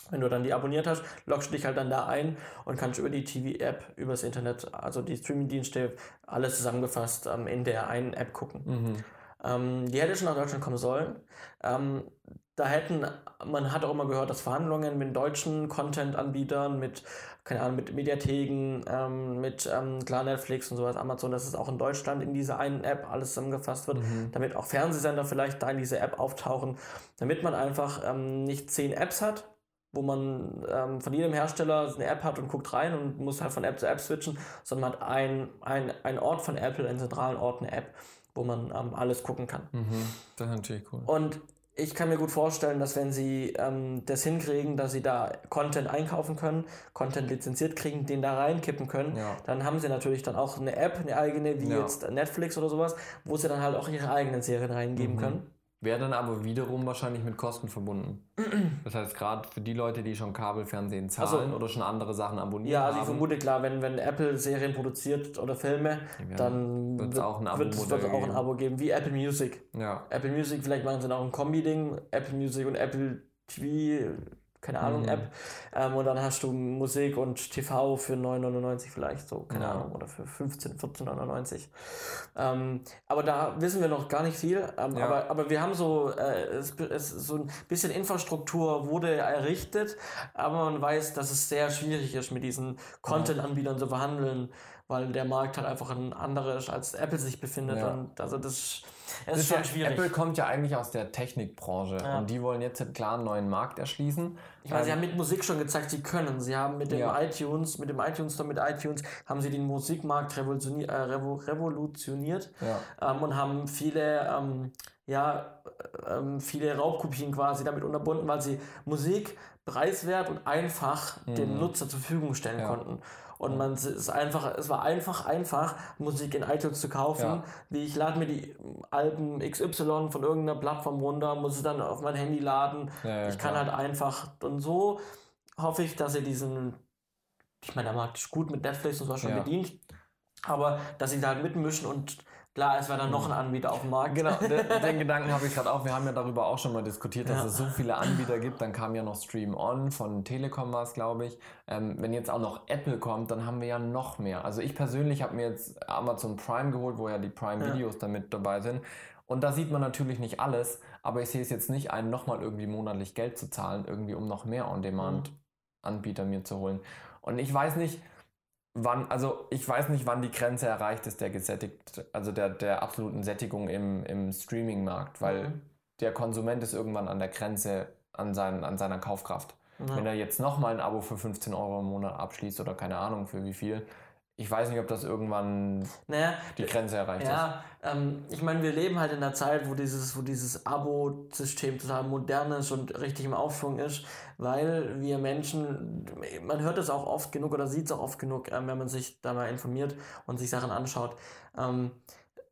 Wenn du dann die abonniert hast, loggst du dich halt dann da ein und kannst über die TV-App, übers Internet, also die Streaming-Dienste, alles zusammengefasst ähm, in der einen App gucken. Mhm. Ähm, die hätte schon nach Deutschland kommen sollen. Ähm, da hätten, man hat auch immer gehört, dass Verhandlungen mit deutschen Content-Anbietern, mit, keine Ahnung, mit Mediatheken, ähm, mit ähm, klar Netflix und sowas, Amazon, dass es auch in Deutschland in dieser einen App alles zusammengefasst wird, mhm. damit auch Fernsehsender vielleicht da in diese App auftauchen, damit man einfach ähm, nicht zehn Apps hat, wo man ähm, von jedem Hersteller eine App hat und guckt rein und muss halt von App zu App switchen, sondern man hat ein, ein, ein Ort von Apple, einen zentralen Ort, eine App, wo man ähm, alles gucken kann. Mhm. Das ist natürlich cool. Und ich kann mir gut vorstellen, dass wenn sie ähm, das hinkriegen, dass sie da Content einkaufen können, Content lizenziert kriegen, den da reinkippen können, ja. dann haben sie natürlich dann auch eine App, eine eigene, wie ja. jetzt Netflix oder sowas, wo sie dann halt auch ihre eigenen Serien reingeben mhm. können. Wäre dann aber wiederum wahrscheinlich mit Kosten verbunden. Das heißt, gerade für die Leute, die schon Kabelfernsehen zahlen also, oder schon andere Sachen abonnieren. Ja, also ich vermute klar, wenn, wenn Apple Serien produziert oder Filme, ja, dann wird es auch, ein Abo auch ein Abo geben, wie Apple Music. Ja. Apple Music, vielleicht machen sie auch ein Kombi-Ding, Apple Music und Apple TV keine Ahnung, mhm. App. Ähm, und dann hast du Musik und TV für 9,99 vielleicht so, keine ja. Ahnung, oder für 15, 14,99. Ähm, aber da wissen wir noch gar nicht viel. Ähm, ja. aber, aber wir haben so, äh, es, es, so ein bisschen Infrastruktur wurde errichtet, aber man weiß, dass es sehr schwierig ist, mit diesen Content-Anbietern zu verhandeln, weil der Markt halt einfach ein anderer ist, als Apple sich befindet. Ja. Und also das es ist schon schwierig. Apple kommt ja eigentlich aus der Technikbranche ja. und die wollen jetzt klar einen neuen Markt erschließen. Ich meine, ähm, sie haben mit Musik schon gezeigt, sie können. Sie haben mit dem ja. iTunes, mit dem iTunes Store, mit iTunes, haben sie den Musikmarkt revolutioniert, äh, revolutioniert ja. ähm, und haben viele, ähm, ja, ähm, viele Raubkopien quasi damit unterbunden, weil sie Musik preiswert und einfach mhm. dem Nutzer zur Verfügung stellen konnten. Und man ist einfach, es war einfach, einfach, Musik in iTunes zu kaufen. Ja. Wie ich lade mir die Alben XY von irgendeiner Plattform runter, muss es dann auf mein Handy laden. Ja, ich kann klar. halt einfach. Und so hoffe ich, dass sie diesen, ich meine, der Markt ist gut mit Netflix und so schon bedient, aber dass sie da halt mitmischen und Klar, es war dann noch ein Anbieter auf dem Markt. Genau, den, den Gedanken habe ich gerade auch. Wir haben ja darüber auch schon mal diskutiert, dass ja. es so viele Anbieter gibt. Dann kam ja noch Stream On von Telekom war es, glaube ich. Ähm, wenn jetzt auch noch Apple kommt, dann haben wir ja noch mehr. Also ich persönlich habe mir jetzt Amazon Prime geholt, wo ja die Prime Videos ja. damit dabei sind. Und da sieht man natürlich nicht alles, aber ich sehe es jetzt nicht ein, nochmal irgendwie monatlich Geld zu zahlen, irgendwie um noch mehr On-Demand-Anbieter mir zu holen. Und ich weiß nicht, wann, also ich weiß nicht, wann die Grenze erreicht ist der gesättigt, also der, der absoluten Sättigung im, im Streaming-Markt, weil mhm. der Konsument ist irgendwann an der Grenze an, sein, an seiner Kaufkraft. Mhm. Wenn er jetzt nochmal ein Abo für 15 Euro im Monat abschließt oder keine Ahnung für wie viel, ich weiß nicht, ob das irgendwann naja, die Grenze erreicht ja, ist. Ähm, ich meine, wir leben halt in einer Zeit, wo dieses, wo dieses Abo-System total modern ist und richtig im Aufschwung ist, weil wir Menschen, man hört es auch oft genug oder sieht es auch oft genug, ähm, wenn man sich da mal informiert und sich Sachen anschaut. Ähm,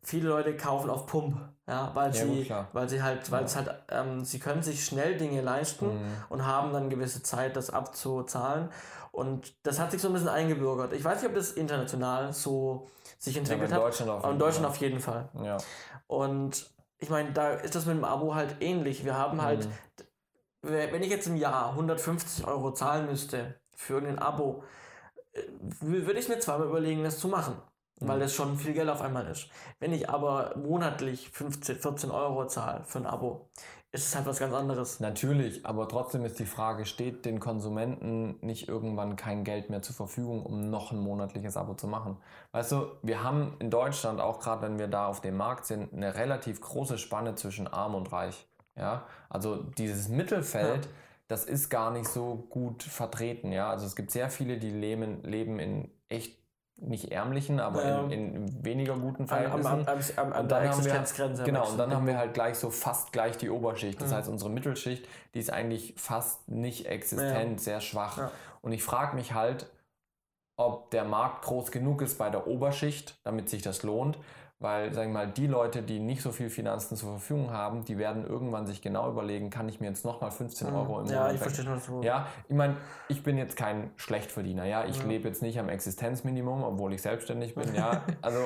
viele Leute kaufen auf Pump, ja, weil ja, sie, gut, weil sie halt, weil ja. es halt, ähm, sie können sich schnell Dinge leisten mhm. und haben dann gewisse Zeit, das abzuzahlen. Und das hat sich so ein bisschen eingebürgert. Ich weiß nicht, ob das international so sich entwickelt ja, in Deutschland hat. Auf in Deutschland Fall. auf jeden Fall. Ja. Und ich meine, da ist das mit dem Abo halt ähnlich. Wir haben halt, mhm. wenn ich jetzt im Jahr 150 Euro zahlen müsste für irgendein Abo, äh, würde ich mir zweimal überlegen, das zu machen. Mhm. Weil das schon viel Geld auf einmal ist. Wenn ich aber monatlich 15, 14 Euro zahle für ein Abo, ist es halt was ganz anderes. Natürlich, aber trotzdem ist die Frage, steht den Konsumenten nicht irgendwann kein Geld mehr zur Verfügung, um noch ein monatliches Abo zu machen? Weißt du, wir haben in Deutschland, auch gerade wenn wir da auf dem Markt sind, eine relativ große Spanne zwischen arm und reich. Ja, also dieses Mittelfeld, ja. das ist gar nicht so gut vertreten. Ja, also es gibt sehr viele, die leben, leben in echt nicht ärmlichen, aber ja. in, in, weniger guten Verhältnissen. Am, am, am, an der Existenzgrenze. Wir, genau, und dann haben wir halt gleich so fast gleich die Oberschicht. Das mhm. heißt, unsere Mittelschicht, die ist eigentlich fast nicht existent, ja. sehr schwach. Ja. Und ich frage mich halt, ob der Markt groß genug ist bei der Oberschicht, damit sich das lohnt. Weil, sagen wir mal, die Leute, die nicht so viel Finanzen zur Verfügung haben, die werden irgendwann sich genau überlegen, kann ich mir jetzt nochmal 15 Euro im Monat... Ja, ich verstehe das so. Ja, ich meine, ich bin jetzt kein Schlechtverdiener, ja. Ich ja. lebe jetzt nicht am Existenzminimum, obwohl ich selbstständig bin, ja. Also,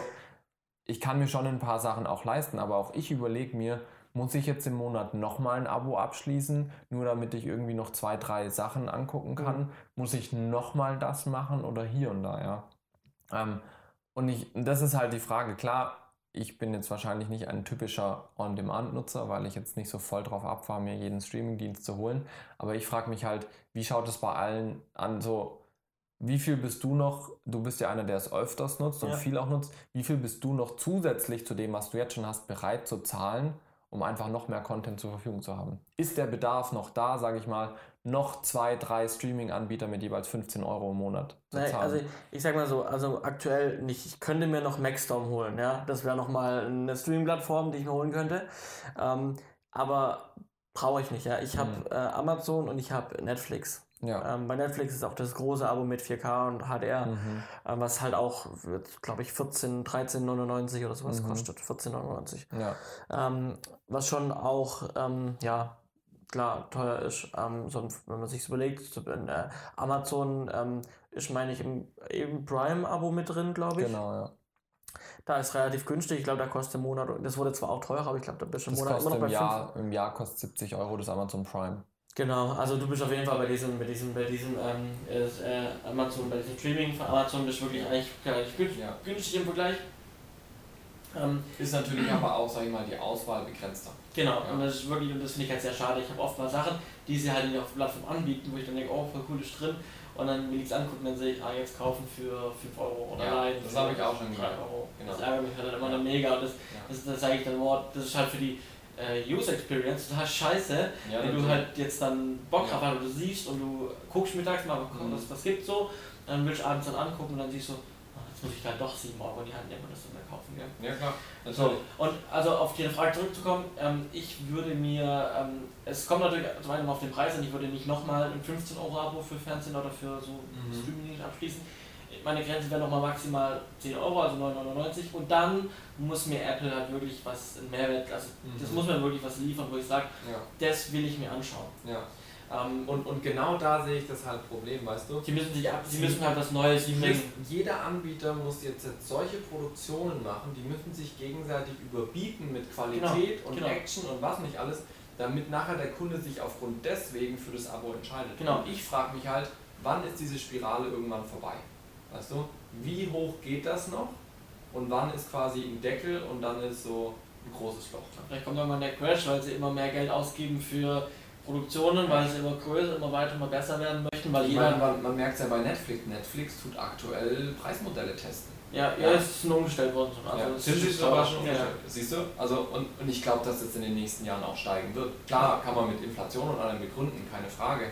ich kann mir schon ein paar Sachen auch leisten, aber auch ich überlege mir, muss ich jetzt im Monat nochmal ein Abo abschließen, nur damit ich irgendwie noch zwei, drei Sachen angucken kann? Mhm. Muss ich nochmal das machen oder hier und da, ja? Ähm, und ich, das ist halt die Frage. Klar, ich bin jetzt wahrscheinlich nicht ein typischer On-Demand-Nutzer, weil ich jetzt nicht so voll drauf abfahre, mir jeden Streaming-Dienst zu holen. Aber ich frage mich halt, wie schaut es bei allen an? So, wie viel bist du noch, du bist ja einer, der es öfters nutzt und ja. viel auch nutzt, wie viel bist du noch zusätzlich zu dem, was du jetzt schon hast, bereit zu zahlen, um einfach noch mehr Content zur Verfügung zu haben? Ist der Bedarf noch da, sage ich mal, noch zwei, drei Streaming-Anbieter mit jeweils 15 Euro im Monat zu zahlen. Also ich sag mal so, also aktuell nicht. Ich könnte mir noch Maxstorm holen, ja. Das wäre nochmal eine Streaming-Plattform, die ich mir holen könnte. Ähm, aber brauche ich nicht, ja. Ich habe mhm. äh, Amazon und ich habe Netflix. Ja. Ähm, bei Netflix ist auch das große Abo mit 4K und HDR, mhm. ähm, was halt auch, glaube ich, 14, 13,99 oder sowas mhm. kostet. 14,99. Ja. Ähm, was schon auch, ähm, ja, klar teuer ist. Ähm, so, wenn man sich überlegt, so, äh, Amazon ähm, ist, meine ich, im, im Prime-Abo mit drin, glaube ich. Genau, ja. Da ist relativ günstig. Ich glaube, da kostet im Monat, das wurde zwar auch teurer, aber ich glaube, da bist du im Monat immer noch bei im Jahr, Im Jahr kostet 70 Euro das Amazon Prime. Genau, also du bist auf jeden Fall bei diesem, bei diesem, bei diesem ähm, äh, Amazon, bei diesem Streaming von Amazon bist du wirklich eigentlich relativ günstig, ja. günstig im Vergleich. Ähm, ist natürlich aber auch, sag ich mal, die Auswahl begrenzter. Genau, ja. und das ist wirklich, und das finde ich halt sehr schade. Ich habe oft mal Sachen, die sie halt nicht auf der Plattform anbieten, wo ich dann denke, oh, voll cool ist drin. Und dann will ich es angucken, dann sehe ich, ah, jetzt kaufen für 5 Euro oder ja, nein. Das habe ich auch schon gehört. Genau. Das ärgert mich halt immer dann mega. Und das, ja. das, das sage ich dann, oh, das ist halt für die äh, User Experience total scheiße, ja, wenn du halt jetzt dann Bock drauf hast, du siehst und du guckst mittags mal, mhm. was, was gibt so, dann willst du abends dann angucken und dann siehst du, muss ich dann doch 7 Euro in die Hand nehmen und das dann kaufen. Gell? Ja, klar. So, und also auf die Frage zurückzukommen, ähm, ich würde mir, ähm, es kommt natürlich zum einen auf den Preis an, ich würde nicht nochmal ein 15 Euro Abo für Fernsehen oder für so mhm. Streaming abschließen. Meine Grenze wäre nochmal maximal 10 Euro, also 9,99 und dann muss mir Apple halt wirklich was, ein Mehrwert, also mhm. das muss mir wirklich was liefern, wo ich sage, ja. das will ich mir anschauen. Ja. Ähm, und, und genau da sehe ich das halt Problem, weißt du? Sie müssen sich ab, sie, sie müssen halt was Neues bringen. Jeder Anbieter muss jetzt, jetzt solche Produktionen machen, die müssen sich gegenseitig überbieten mit Qualität genau, und genau. Action und was nicht alles, damit nachher der Kunde sich aufgrund deswegen für das Abo entscheidet. Genau. Und ich frage mich halt, wann ist diese Spirale irgendwann vorbei? Weißt du? Wie hoch geht das noch? Und wann ist quasi ein Deckel und dann ist so ein großes Loch. Vielleicht kommt irgendwann der Crash, weil sie immer mehr Geld ausgeben für Produktionen, weil sie immer größer, immer weiter, immer besser werden möchten. Weil jeder meine, man, man merkt es ja bei Netflix. Netflix tut aktuell Preismodelle testen. Ja, ja, es ist umgestellt worden. Also ja, sind sie aber schon umgestellt. Ja. Siehst du? Also, und, und ich glaube, dass es in den nächsten Jahren auch steigen wird. Klar kann man mit Inflation und allem begründen, keine Frage.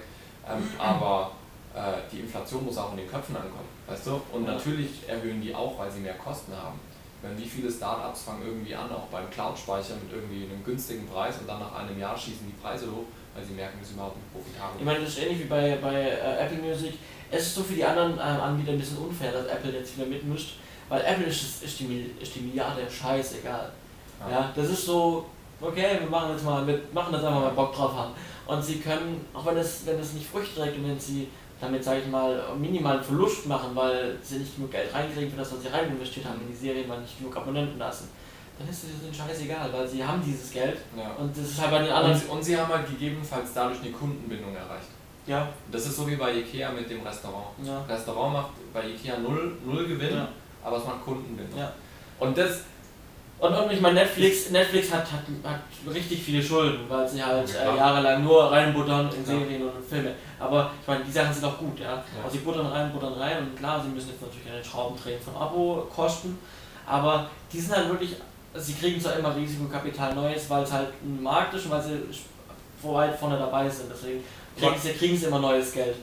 Ähm, aber äh, die Inflation muss auch in den Köpfen ankommen. Weißt du? Und ja. natürlich erhöhen die auch, weil sie mehr Kosten haben. Wenn wie viele Startups fangen irgendwie an, auch beim Cloud-Speicher mit irgendwie einem günstigen Preis und dann nach einem Jahr schießen die Preise hoch, weil sie merken, es ist überhaupt nicht profitabel. Ich meine, das ist ähnlich wie bei, bei äh, Apple Music. Es ist so für die anderen äh, Anbieter ein bisschen unfair, dass Apple jetzt wieder mitmischt, weil Apple ist, ist, die, ist die Milliarde scheißegal. Ja. ja, das ist so, okay, wir machen jetzt mal, wir machen das einfach mal Bock drauf haben. Und sie können, auch wenn es, wenn es nicht Früchte trägt und wenn sie damit, sage ich mal, minimalen Verlust machen, weil sie nicht genug Geld reinkriegen für das, was sie rein investiert haben in die Serie, weil nicht genug Abonnenten lassen, dann ist es ihnen scheißegal, weil sie haben dieses Geld ja. und das ist halt bei den anderen. Und, und, sie haben halt gegebenenfalls dadurch eine Kundenbindung erreicht. Ja. Das ist so wie bei Ikea mit dem Restaurant. Ja. Restaurant macht bei Ikea null, null Gewinn, ja. aber es macht Kundenbindung. Ja. Und das und, und ich meine, Netflix, Netflix hat, hat, hat richtig viele Schulden, weil sie halt äh, jahrelang nur reinbuttern in Serien und Filme. Aber ich meine, die Sachen sind auch gut, ja. ja. Also sie buttern rein, buttern rein und klar, sie müssen jetzt natürlich an den von Abo-Kosten. Aber die sind halt wirklich, sie kriegen zwar immer Risikokapital Neues, weil es halt ein Markt ist und weil sie weit vorne dabei sind. Deswegen kriegen sie, kriegen sie immer neues Geld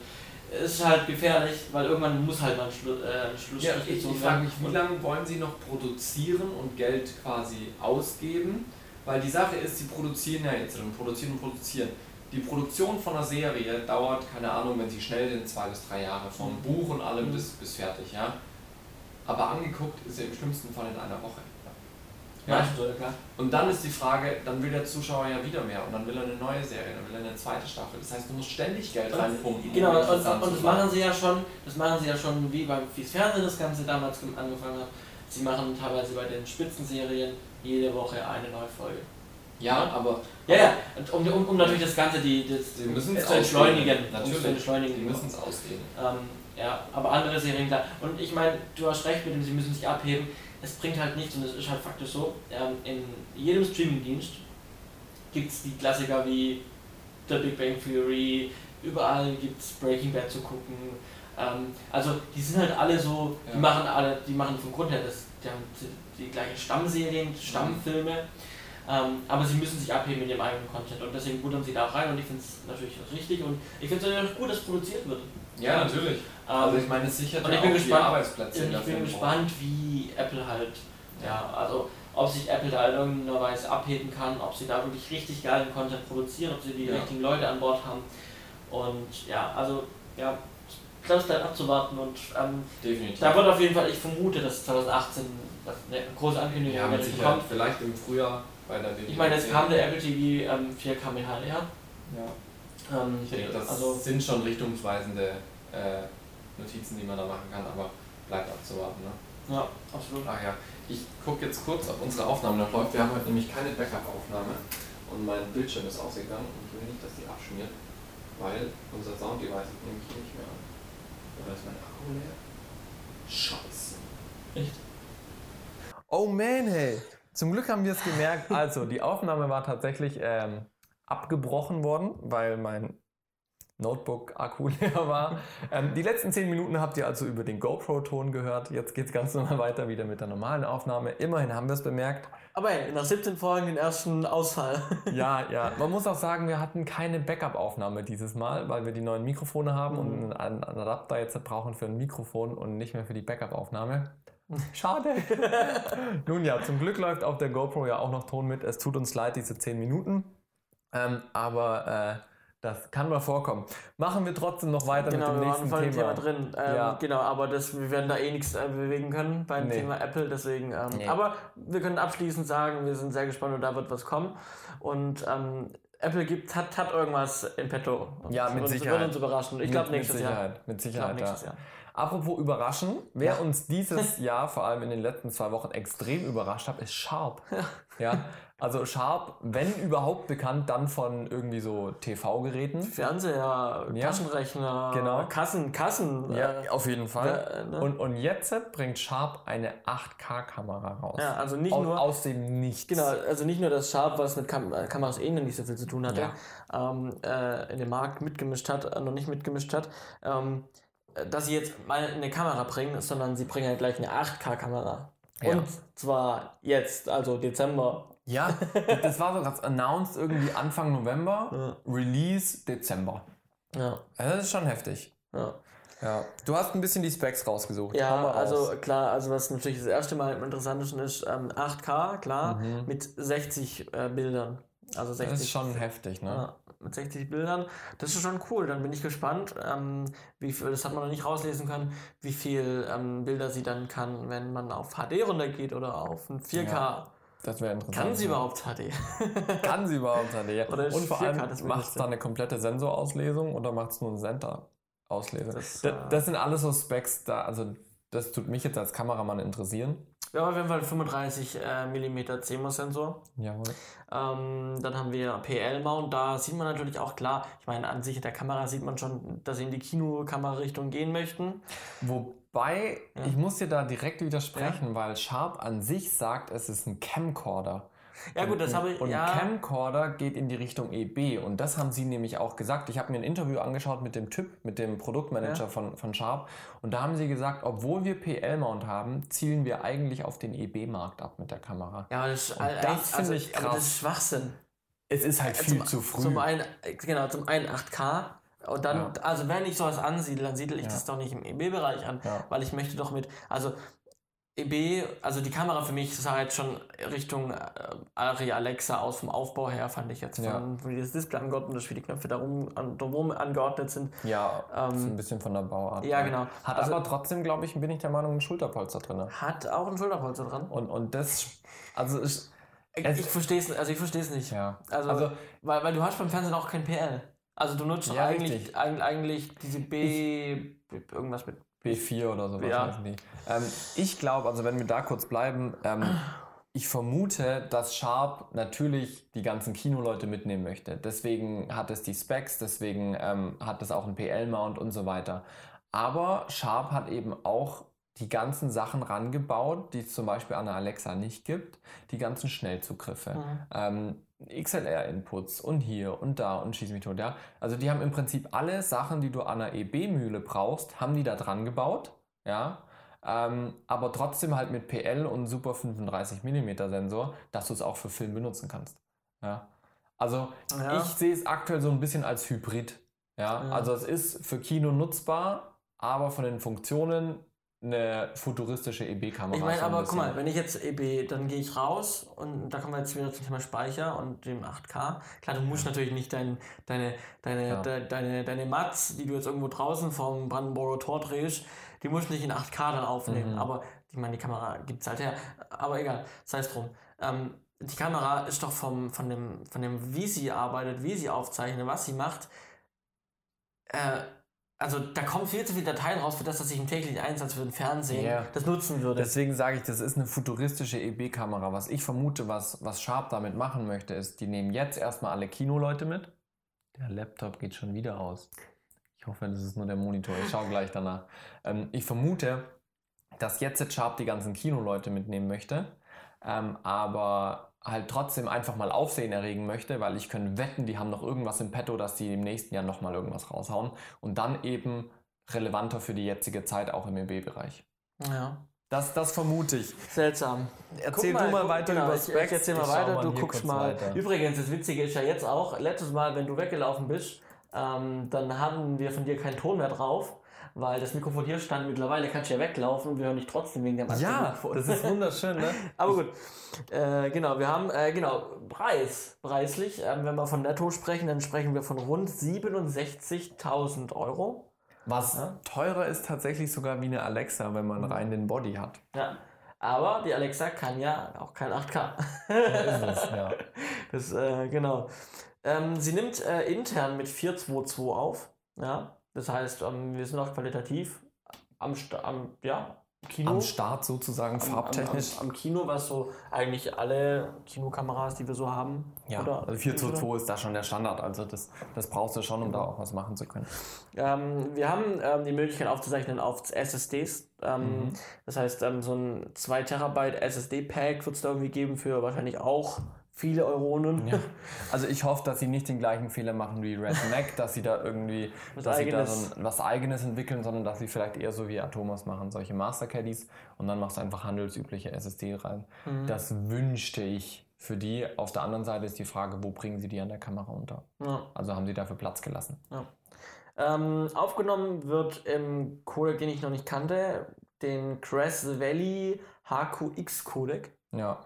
ist halt gefährlich, weil irgendwann muss halt mal ein, Schlu äh, ein Schlussstrich ja, Ich, ich frage mich, wie lange wollen Sie noch produzieren und Geld quasi ausgeben? Weil die Sache ist, Sie produzieren ja jetzt und produzieren und produzieren. Die Produktion von einer Serie dauert, keine Ahnung, wenn Sie schnell sind, zwei bis drei Jahre, vom mhm. Buch und allem mhm. bis, bis fertig, ja. Aber angeguckt ist er im schlimmsten Fall in einer Woche. Ja. klar. Und dann ist die Frage, dann will der Zuschauer ja wieder mehr und dann will er eine neue Serie, dann will er eine zweite Staffel. Das heißt, du musst ständig Geld und, reinpumpen. Genau, um und, und, und das machen sie ja schon, das machen sie ja schon wie beim Fies Fernsehen das Ganze damals angefangen hat. Sie machen teilweise bei den Spitzenserien jede Woche eine neue Folge. Ja, ja, aber. Ja, ja, um, um, um natürlich das Ganze die, das, sie müssen es zu entschleunigen. Natürlich, zu entschleunigen. Die müssen es ausgehen. Ähm, ja, aber andere Serien, klar. Und ich meine, du hast recht mit dem, sie müssen sich abheben es bringt halt nichts und es ist halt faktisch so, ähm, in jedem Streamingdienst gibt es die Klassiker wie The Big Bang Theory, überall gibt es Breaking Bad zu gucken. Ähm, also die sind halt alle so, ja. die machen alle, die machen vom Grund her das, die haben die, die gleichen Stammserien, Stammfilme, mhm. ähm, aber sie müssen sich abheben mit ihrem eigenen Content und deswegen buttern sie da rein und ich finde es natürlich richtig und ich finde es natürlich gut, dass produziert wird. Ja, natürlich. Also ich meine, es sichert und ich bin gespannt, Arbeitsplätze. Ich bin gespannt, wie Apple halt, ja, also ob sich Apple da in irgendeiner Weise abheben kann, ob sie da wirklich richtig geilen Content produzieren, ob sie die ja. richtigen Leute an Bord haben. Und ja, also ja, das bleibt abzuwarten und ähm, Definitiv. da wird auf jeden Fall, ich vermute, dass 2018 eine große Ankündigung ja, kommt. Vielleicht im Frühjahr bei der WWDC. Ich meine, jetzt kam der Apple TV ähm, 4K mit HDR. Ja. Ähm, ich denke, das also, sind schon richtungsweisende äh, Notizen, die man da machen kann, aber bleibt abzuwarten. Ne? Ja, absolut. Ach ja, ich gucke jetzt kurz, ob unsere Aufnahme noch läuft. Wir haben heute nämlich keine Backup-Aufnahme und mein Bildschirm ist ausgegangen und ich will nicht, dass die abschmiert, weil unser Sound-Device nehme ich hier nicht mehr an. Oder ist mein Akku leer? Scheiße. Echt? Oh man, hey. Zum Glück haben wir es gemerkt. Also, die Aufnahme war tatsächlich ähm, abgebrochen worden, weil mein Notebook-Akku leer war. Ähm, die letzten zehn Minuten habt ihr also über den GoPro-Ton gehört. Jetzt geht es ganz normal weiter wieder mit der normalen Aufnahme. Immerhin haben wir es bemerkt. Aber hey, nach 17 Folgen den ersten Ausfall. ja, ja. Man muss auch sagen, wir hatten keine Backup-Aufnahme dieses Mal, weil wir die neuen Mikrofone haben mhm. und einen Adapter jetzt brauchen für ein Mikrofon und nicht mehr für die Backup-Aufnahme. Schade. Nun ja, zum Glück läuft auf der GoPro ja auch noch Ton mit. Es tut uns leid, diese 10 Minuten. Ähm, aber äh, das kann mal vorkommen. Machen wir trotzdem noch weiter genau, mit dem nächsten Thema. Thema drin. Ähm, ja. Genau, aber das, wir werden da eh nichts äh, bewegen können beim nee. Thema Apple. Deswegen, ähm, nee. aber wir können abschließend sagen, wir sind sehr gespannt und da wird was kommen. Und ähm, Apple gibt, hat, hat irgendwas in petto. Ja, mit Sicherheit. Würde uns überraschen. Ich glaube nächstes mit Jahr. Sicherheit, Mit Ich Sicherheit, nächstes ja. Jahr. Apropos überraschen, wer Ja. uns dieses Jahr, vor allem in den letzten zwei Wochen, extrem überrascht hat, ist Sharp. Ja. also Sharp, wenn überhaupt bekannt, dann von irgendwie so TV-Geräten. Fernseher, Ja. Taschenrechner, Genau. Kassen, Kassen. äh, auf jeden Fall. ne? Und, und jetzt bringt Sharp eine 8K-Kamera raus. ja, also nicht aus, nur. aus dem Nichts. Genau, also nicht nur das Sharp, was mit Kam äh, Kameras eh noch nicht so viel zu tun hatte, Ja. ähm, äh, in den Markt mitgemischt hat, äh, noch nicht mitgemischt hat, ähm, äh, dass sie jetzt mal eine Kamera bringen, sondern sie bringen halt gleich eine 8K-Kamera. Ja. Und zwar jetzt, also Dezember. Ja, das war so ganz announced irgendwie Anfang November, Release Dezember. Ja, Also Das ist schon heftig. ja. Ja. Du hast ein bisschen die Specs rausgesucht. Ja, raus. also klar, also was natürlich das erste Mal am interessantesten ist, ähm, 8K, klar, Mhm. mit 60 äh, Bildern. Also 60 das ist schon heftig, ne? Ja, mit 60 Bildern. Das ist schon cool. Dann bin ich gespannt, ähm, wie viel, das hat man noch nicht rauslesen können, wie viel ähm, Bilder sie dann kann, wenn man auf HD runtergeht oder auf ein 4K. Ja, Das wäre interessant. Kann sie überhaupt HD? Kann sie überhaupt HD? Oder Und vor 4K allem, macht es da eine komplette Sensorauslesung oder macht es nur eine Center-Auslesung? Das, Das, äh, das sind alles so Specs, da, also das tut mich jetzt als Kameramann interessieren. Wir haben auf jeden Fall 35 äh, mm CMOS-Sensor. Jawohl. Ähm, dann haben wir PL-Mount. Da sieht man natürlich auch klar, ich meine, an sich in der Kamera sieht man schon, dass sie in die Kinokamera-Richtung gehen möchten. Wobei, Ja. ich muss dir da direkt widersprechen, weil Sharp an sich sagt, es ist ein Camcorder. Ja, gut, das habe ich. Und ja, Camcorder geht in die Richtung EB und das haben sie nämlich auch gesagt. Ich habe mir ein Interview angeschaut mit dem Typ, mit dem Produktmanager Ja. von, von Sharp und da haben sie gesagt, obwohl wir PL-Mount haben, zielen wir eigentlich auf den EB-Markt ab mit der Kamera. ja, das, Und das finde ich aber das krass. ist Schwachsinn. Es ist halt Äh, viel zum, zu früh. Zum einen, äh, genau, zum einen 8K. Und dann, Ja. also wenn ich sowas ansiedle, dann siedle ich Ja. das doch nicht im EB-Bereich an, Ja. weil ich möchte doch mit, also EB, also die Kamera für mich sah jetzt schon Richtung äh, Ari Alexa aus vom Aufbau her, fand ich jetzt, von, wie das Display angeordnet ist, wie die Knöpfe darum, an, darum angeordnet sind. ja, Ähm, so ein bisschen von der Bauart. ja, genau. Hat Also- aber trotzdem, glaube ich, bin ich der Meinung, ein Schulterpolster drin. Hat auch ein Schulterpolster dran. Und, und das, also ich, Ich, Es- ich verstehe es, also ich verstehe es nicht. ja. Also, Also, weil, weil du hast beim Fernsehen auch kein PL. Also du nutzt Ja, eigentlich, richtig. eigentlich, diese B, irgendwas mit B4 oder sowas Ja. Ähm, ich glaube, also wenn wir da kurz bleiben, ähm, ich vermute, dass Sharp natürlich die ganzen Kinoleute mitnehmen möchte. Deswegen hat es die Specs, deswegen ähm, hat es auch einen PL-Mount und so weiter. Aber Sharp hat eben auch die ganzen Sachen rangebaut, die es zum Beispiel an der Alexa nicht gibt. Die ganzen Schnellzugriffe. Mhm. ähm, XLR-Inputs und hier und da und schieß mich tot, ja. Also die haben im Prinzip alle Sachen, die du an einer EB-Mühle brauchst, haben die da dran gebaut, ja. Ähm, aber trotzdem halt mit PL und super 35 mm Sensor, dass du es auch für Film benutzen kannst. Ja. Also Ja. ich sehe es aktuell so ein bisschen als Hybrid. Ja. Ja. Also es ist für Kino nutzbar, aber von den Funktionen eine futuristische EB-Kamera. Ich meine, aber guck mal, wenn ich jetzt EB, dann gehe ich raus und da kommen wir jetzt wieder zum Thema Speicher und dem 8K. Klar, du musst natürlich nicht dein, deine, deine, Ja. de, deine, deine Mats, die du jetzt irgendwo draußen vom Brandenburger Tor drehst, die musst du nicht in 8K dann aufnehmen. Mhm. Aber ich meine, die Kamera gibt es halt her. Aber egal, sei es drum. Ähm, die Kamera ist doch vom, von, dem, von dem, wie sie arbeitet, wie sie aufzeichnet, was sie macht. Äh, also da kommen viel zu viele Dateien raus für das, was ich im täglichen Einsatz für den Fernsehen Ja. das nutzen würde. Deswegen sage ich, das ist eine futuristische EB-Kamera. Was ich vermute, was, was Sharp damit machen möchte, ist, die nehmen jetzt erstmal alle Kinoleute mit. Der Laptop geht schon wieder aus. Ich hoffe, das ist nur der Monitor. Ich schaue gleich danach. Ähm, ich vermute, dass jetzt Sharp die ganzen Kinoleute mitnehmen möchte, ähm, aber halt trotzdem einfach mal Aufsehen erregen möchte, weil ich kann wetten, die haben noch irgendwas im Petto, dass die im nächsten Jahr nochmal irgendwas raushauen und dann eben relevanter für die jetzige Zeit auch im EB-Bereich. ja. Das, das vermute ich. Seltsam. Erzähl mal, du mal weiter genau, über ich, Specs. ich erzähl mal Ich weiter, mal du guckst mal. weiter. Übrigens, das Witzige ist ja jetzt auch, letztes Mal, wenn du weggelaufen bist, ähm, dann hatten wir von dir keinen Ton mehr drauf, weil das Mikrofon hier stand. Mittlerweile kannst du ja weglaufen und wir hören dich trotzdem wegen dem anderen Ja, Mikrofon. das ist wunderschön, ne? Aber gut, äh, genau, wir haben, äh, genau, Preis, preislich, ähm, wenn wir von Netto sprechen, dann sprechen wir von rund 67.000 Euro. Was Ja. teurer ist tatsächlich sogar wie eine Alexa, wenn man rein den Body hat. Ja. Aber die Alexa kann ja auch kein 8K. ist es, ja. Das, äh, genau. Ähm, sie nimmt äh, intern mit 422 auf. Ja, das heißt, ähm, wir sind auch qualitativ am, am ja, Kino. Am Start sozusagen, farbtechnisch. Am, am, am Kino, was so eigentlich alle Kinokameras, die wir so haben. ja, oder? also 422 ist da schon der Standard. Also das, das brauchst du schon, um da auch was machen zu können. Ähm, wir haben ähm, die Möglichkeit aufzuzeichnen auf SSDs. Ähm, Das heißt, ähm, so ein 2 Terabyte SSD-Pack wird es da irgendwie geben für wahrscheinlich auch viele Euronen. Ja. Also ich hoffe, dass sie nicht den gleichen Fehler machen wie Red Mac, dass sie da irgendwie Was dass sie da Eigenes. so ein, was Eigenes entwickeln, sondern dass sie vielleicht eher so wie Atomos machen, solche Master Caddies und dann machst du einfach handelsübliche SSD rein. Mhm. Das wünschte ich für die. Auf der anderen Seite ist die Frage, wo bringen sie die an der Kamera unter? Ja. Also haben sie dafür Platz gelassen. Ähm, aufgenommen wird im Codec, den ich noch nicht kannte, den Crest Valley HQX Codec. Ja,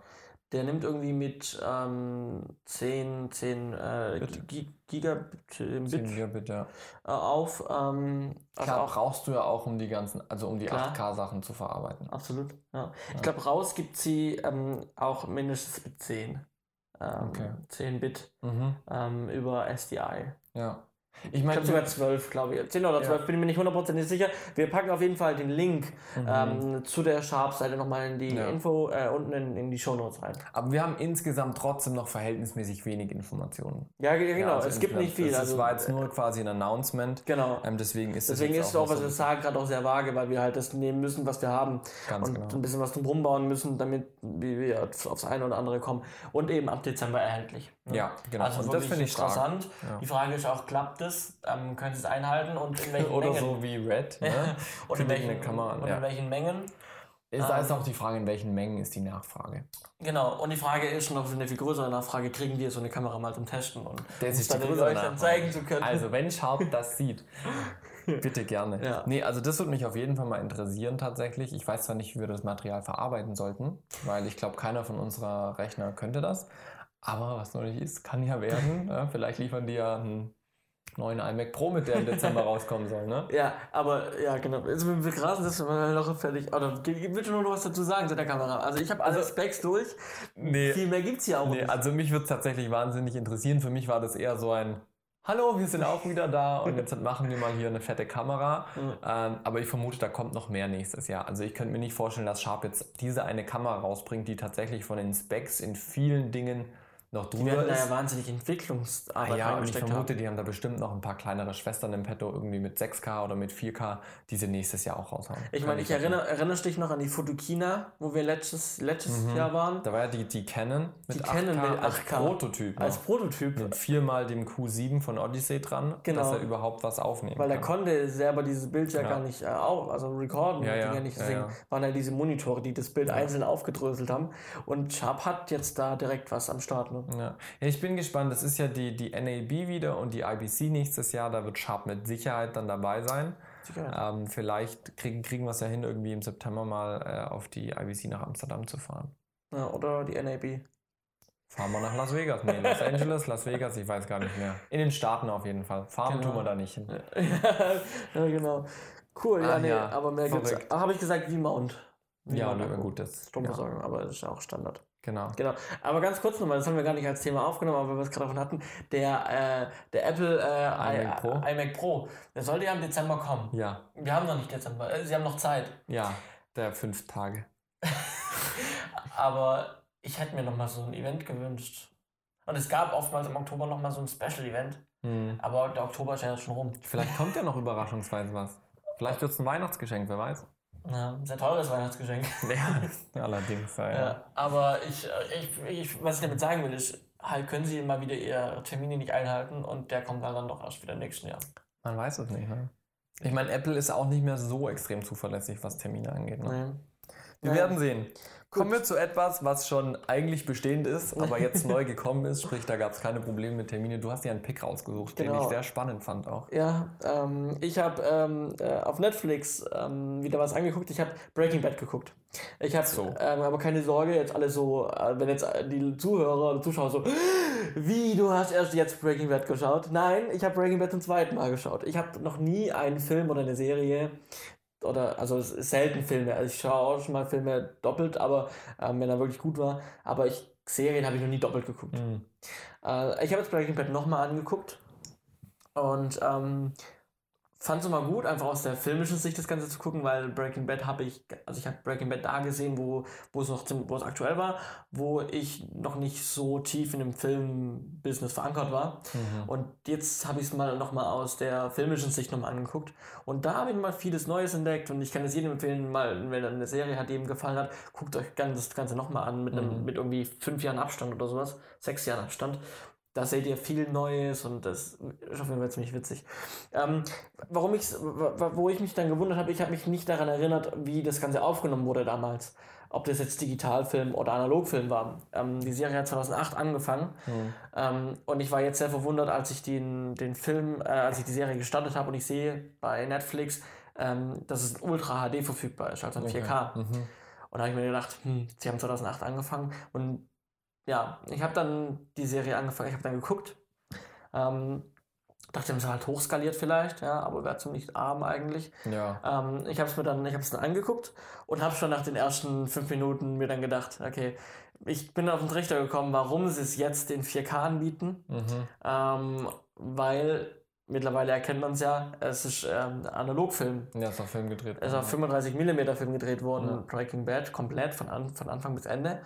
Der nimmt irgendwie mit ähm, 10, 10 äh, Bit. Gi- Gigabit äh, 10 Bit, Gigabit, ja. äh, auf. Ähm, also Klar, auch brauchst du ja auch, um die ganzen, also um die Klar. 8K-Sachen zu verarbeiten. Absolut, ja. Ich glaube, raus gibt sie ähm, auch mindestens mit 10. Ähm, Okay. 10 Bit Mhm. ähm, über SDI. Ja. Ich meine, sogar 12, glaube ich. 10 oder 12, bin ich mir nicht hundertprozentig sicher. Wir packen auf jeden Fall den Link ähm, zu der Sharp-Seite nochmal in die Mhm. Ja. Info, äh, unten in, in die Shownotes rein. aber wir haben insgesamt trotzdem noch verhältnismäßig wenig Informationen. Ja, ge- genau, Ja, also es gibt nicht viel. Das also, war jetzt nur quasi ein Announcement. genau. Ähm, deswegen ist Deswegen ist es auch, was wir sagen, gerade auch sehr vage, weil wir halt das nehmen müssen, was wir haben. Ganz und genau. ein bisschen was drum rumbauen müssen, damit wir aufs eine oder andere kommen. Und eben ab Dezember erhältlich. ne? Ja, genau. Also und das finde ich stark. interessant. Ja. Die Frage ist auch, klappt es? Ähm, können Sie es einhalten und in welchen Oder Mengen? so wie Red. Ne? und in welchen, Kamera und ja. in welchen Mengen? Ist, da ist auch die Frage, in welchen Mengen ist die Nachfrage. Genau, und die Frage ist noch eine viel größere Nachfrage, kriegen wir so eine Kamera mal zum Testen und Das ist die dann größere euch dann Nachfrage. zeigen zu können. Also, wenn Sharp das sieht, bitte gerne. Ja. Nee, also das würde mich auf jeden Fall mal interessieren tatsächlich. Ich weiß zwar nicht, wie wir das Material verarbeiten sollten, weil ich glaube, keiner von unserer Rechner könnte das. Aber was noch nicht ist, kann ja werden. ja, vielleicht liefern die ja einen neuen iMac Pro mit, der im Dezember rauskommen soll. Ne? Ja, aber ja, genau. Also grasen das mal noch fertig. Oder willst du noch was dazu sagen zu der Kamera? Also ich habe alle Also- Specs durch. Nee, Viel mehr gibt es hier auch Nee, nicht. also mich würde es tatsächlich wahnsinnig interessieren. Für mich war das eher so ein Hallo, wir sind auch wieder da und jetzt machen wir mal hier eine fette Kamera. Ähm, aber ich vermute, da kommt noch mehr nächstes Jahr. Also ich könnte mir nicht vorstellen, dass Sharp jetzt diese eine Kamera rausbringt, die tatsächlich von den Specs in vielen Dingen noch Die drüber werden da ist. ja wahnsinnig Entwicklungsarbeit Ah ja, und ich vermute, haben. die haben da bestimmt noch ein paar kleinere Schwestern im Petto, irgendwie mit 6K oder mit 4K, die sie nächstes Jahr auch raushauen. Ich meine, ich erinnere, erinnerst dich noch an die Fotokina, wo wir letztes, letztes Mhm. Jahr waren? Da war ja die, die Canon mit Die 8K, Canon mit als 8K. Prototyp. noch. Als Prototyp. mit viermal dem Q7 von Odyssey dran, Genau. dass er überhaupt was aufnehmen Weil er kann. konnte selber dieses Bild ja Ja. gar nicht äh, auch, also recorden, Ja, ja, ja nicht. ja. waren ja diese Monitore, die das Bild einzeln aufgedröselt haben. Und Sharp hat jetzt da direkt was am Start. Ne? Ja. ja, ich bin gespannt. Das ist ja die, die NAB wieder und die IBC nächstes Jahr. Da wird Sharp mit Sicherheit dann dabei sein. Sicher. Ähm, vielleicht kriegen, kriegen wir es ja hin, irgendwie im September mal äh, auf die IBC nach Amsterdam zu fahren. Ja, oder die NAB. Fahren wir nach Las Vegas. Nee, Los Angeles, Las Vegas, ich weiß gar nicht mehr. In den Staaten auf jeden Fall. Fahren Genau. tun wir da nicht hin. ja, genau. Cool, ja, Ah, nee, ja, aber mehr gibt's. verrückt. Habe ich gesagt, V-Mount. Ja, V-Mount na Akku. gut, das. Ja, Stromversorgung, aber das ist ja auch Standard. Genau. Genau. Aber ganz kurz nochmal, das haben wir gar nicht als Thema aufgenommen, aber weil wir es gerade davon hatten, der, äh, der Apple äh, iMac Pro? IMac Pro, der sollte ja im Dezember kommen. Ja, Wir haben noch nicht Dezember, äh, sie haben noch Zeit. ja, der fünf Tage. Aber ich hätte mir nochmal so ein Event gewünscht. Und es gab oftmals im Oktober nochmal so ein Special-Event, Hm. aber der Oktober ist ja jetzt schon rum. Vielleicht kommt ja noch überraschungsweise was. Vielleicht wird es ein Weihnachtsgeschenk, wer weiß. Ja, sehr teures Weihnachtsgeschenk. Ja, allerdings. Ja, ja. Aber ich, ich, ich, was ich damit sagen will, ist, halt können sie immer wieder ihre Termine nicht einhalten und der kommt dann, dann doch erst wieder im nächsten Jahr. Man weiß es nicht. Ne? Ich meine, Apple ist auch nicht mehr so extrem zuverlässig, was Termine angeht. Ne? Wir Ja. werden sehen. Kommen wir zu etwas, was schon eigentlich bestehend ist, aber jetzt neu gekommen ist. Sprich, da gab es keine Probleme mit Termine. Du hast dir einen Pick rausgesucht, den Genau. ich sehr spannend fand auch. Ja, ähm, ich habe ähm, äh, auf Netflix ähm, wieder was angeguckt. Ich habe Breaking Bad geguckt. Ich habe So. ähm, aber keine Sorge, jetzt alle so, äh, wenn jetzt die Zuhörer oder Zuschauer so, wie, du hast erst jetzt Breaking Bad geschaut? Nein, ich habe Breaking Bad zum zweiten Mal geschaut. Ich habe noch nie einen Film oder eine Serie oder also selten Filme. Also ich schaue auch schon mal Filme doppelt, aber ähm, wenn er wirklich gut war. Aber ich Serien habe ich noch nie doppelt geguckt. Mhm. Äh, ich habe jetzt Breaking Bad nochmal angeguckt und ähm, fand es immer gut, einfach aus der filmischen Sicht das Ganze zu gucken, weil Breaking Bad habe ich, also ich habe Breaking Bad da gesehen, wo, wo es noch wo es aktuell war, wo ich noch nicht so tief in dem Filmbusiness verankert war. Mhm. Und jetzt habe ich es mal nochmal aus der filmischen Sicht nochmal angeguckt. Und da habe ich mal vieles Neues entdeckt und ich kann es jedem empfehlen, mal, wenn er eine Serie hat, die ihm gefallen hat, guckt euch das Ganze nochmal an mit, einem, Mhm. mit irgendwie fünf Jahren Abstand oder sowas, sechs Jahren Abstand. Da seht ihr viel Neues und das ist auf jeden Fall ziemlich witzig. Ähm, warum ich's, wo ich mich dann gewundert habe, ich habe mich nicht daran erinnert, wie das Ganze aufgenommen wurde damals. Ob das jetzt Digitalfilm oder Analogfilm war. Ähm, die Serie hat 2008 angefangen Mhm. ähm, und ich war jetzt sehr verwundert, als ich den, den Film, äh, als ich die Serie gestartet habe und ich sehe bei Netflix, ähm, dass es Ultra HD verfügbar ist, also in 4K. Mhm. Und da habe ich mir gedacht, hm, sie haben 2008 angefangen und ja, ich habe dann die Serie angefangen, ich habe dann geguckt. Ähm, dachte, es ist halt hochskaliert vielleicht, ja, aber wäre ziemlich arm eigentlich. Ja. Ähm, ich habe es mir dann, ich habe es dann angeguckt und habe schon nach den ersten fünf Minuten mir dann gedacht, okay, ich bin auf den Trichter gekommen, warum sie es jetzt in 4K anbieten, Mhm. ähm, weil mittlerweile erkennt man es ja, es ist ähm, Analogfilm. Ja, ist auf Film gedreht. Es ist auf worden, 35 mm Film gedreht worden, Ja. Breaking Bad, komplett von, an, von Anfang bis Ende.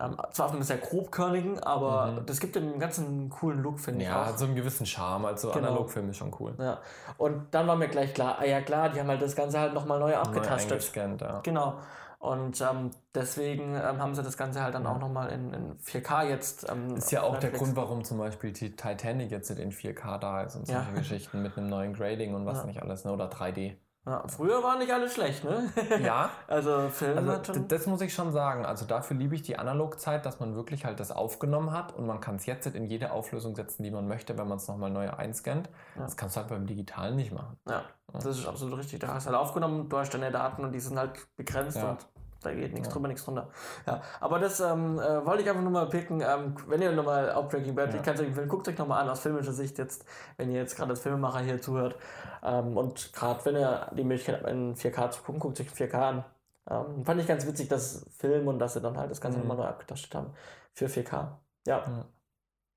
Ähm, zwar auf einem sehr grobkörnigen, aber Mhm. das gibt dem ganzen einen coolen Look, finde ich Ja, hat so einen gewissen Charme. Also Genau. Analogfilm ist schon cool. Ja. Und dann war mir gleich klar, ah ja klar, die haben halt das Ganze halt nochmal neu Neu abgetastet. eingescannt, ja. Genau. Und ähm, deswegen ähm, haben sie das Ganze halt dann auch nochmal in, in 4K jetzt. Ähm, Ist ja auch der Netflix. Grund, warum zum Beispiel die Titanic jetzt in 4K da ist und solche Ja. Geschichten mit einem neuen Grading und was Ja. nicht alles, ne? Oder 3D. Ja, früher war nicht alles schlecht, ne? Ja, also Film also schon. das muss ich schon sagen. Also dafür liebe ich die Analogzeit, dass man wirklich halt das aufgenommen hat und man kann es jetzt in jede Auflösung setzen, die man möchte, wenn man es nochmal neu einscannt. Ja. Das kannst du halt beim Digitalen nicht machen. Ja, das ist absolut richtig. Da hast du halt aufgenommen, du hast deine Daten und die sind halt begrenzt und da geht nichts Ja. drüber, nichts drunter. Ja, aber das ähm, äh, wollte ich einfach nur mal picken. Ähm, wenn ihr nochmal auf Breaking Bad, Ja. ich kann es euch empfehlen, guckt euch nochmal an aus filmischer Sicht jetzt, wenn ihr jetzt gerade als Filmemacher hier zuhört. Ähm, und gerade wenn ihr die Möglichkeit habt, in 4K zu gucken, guckt euch 4K an. Ähm, fand ich ganz witzig, dass Film und dass sie dann halt das Ganze Mhm. nochmal neu abgetastet haben für 4K. Ja,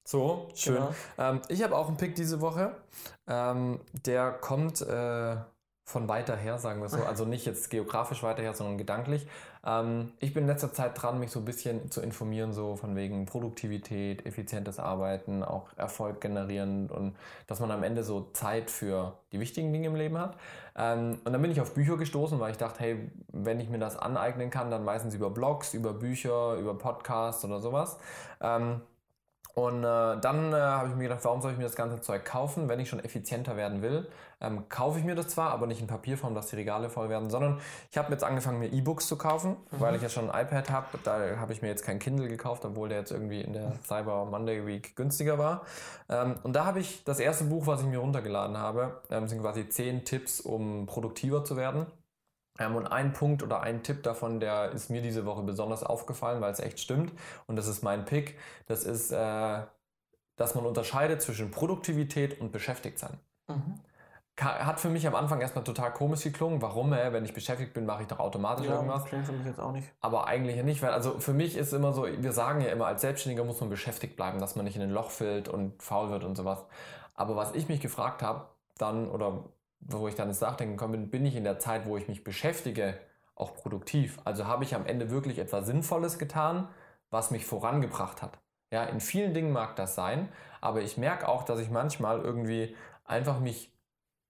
So, schön. Genau. Ähm, ich habe auch einen Pick diese Woche. Ähm, der kommt äh, von weiter her, sagen wir so. Also nicht jetzt geografisch weiter her, sondern gedanklich. Ähm, ich bin in letzter Zeit dran, mich so ein bisschen zu informieren, so von wegen Produktivität, effizientes Arbeiten, auch Erfolg generieren und dass man am Ende so Zeit für die wichtigen Dinge im Leben hat. Ähm, und dann bin ich auf Bücher gestoßen, weil ich dachte, hey, wenn ich mir das aneignen kann, dann meistens über Blogs, über Bücher, über Podcasts oder sowas. Ähm, und äh, dann äh, habe ich mir gedacht, warum soll ich mir das ganze Zeug kaufen, wenn ich schon effizienter werden will? Ähm, kaufe ich mir das zwar, aber nicht in Papierform, dass die Regale voll werden, sondern ich habe jetzt angefangen, mir E-Books zu kaufen, weil ich ja schon ein iPad habe. Da habe ich mir jetzt kein Kindle gekauft, obwohl der jetzt irgendwie in der Cyber Monday Week günstiger war. Ähm, und da habe ich das erste Buch, was ich mir runtergeladen habe, ähm, sind quasi zehn Tipps, um produktiver zu werden. Ähm, und ein Punkt oder ein Tipp davon, der ist mir diese Woche besonders aufgefallen, weil es echt stimmt. Und das ist mein Pick. Das ist, äh, dass man unterscheidet zwischen Produktivität und Beschäftigtsein. Mhm. Hat für mich am Anfang erstmal total komisch geklungen. Warum? Äh, wenn ich beschäftigt bin, mache ich doch automatisch ja irgendwas. klingt für mich jetzt auch nicht. Aber eigentlich ja nicht, weil also für mich ist immer so, wir sagen ja immer, als Selbstständiger muss man beschäftigt bleiben, dass man nicht in ein Loch fällt und faul wird und sowas. Aber was ich mich gefragt habe, dann, oder wo ich dann ins Nachdenken gekommen bin, bin ich in der Zeit, wo ich mich beschäftige, auch produktiv? Also habe ich am Ende wirklich etwas Sinnvolles getan, was mich vorangebracht hat? Ja, in vielen Dingen mag das sein, aber ich merke auch, dass ich manchmal irgendwie einfach mich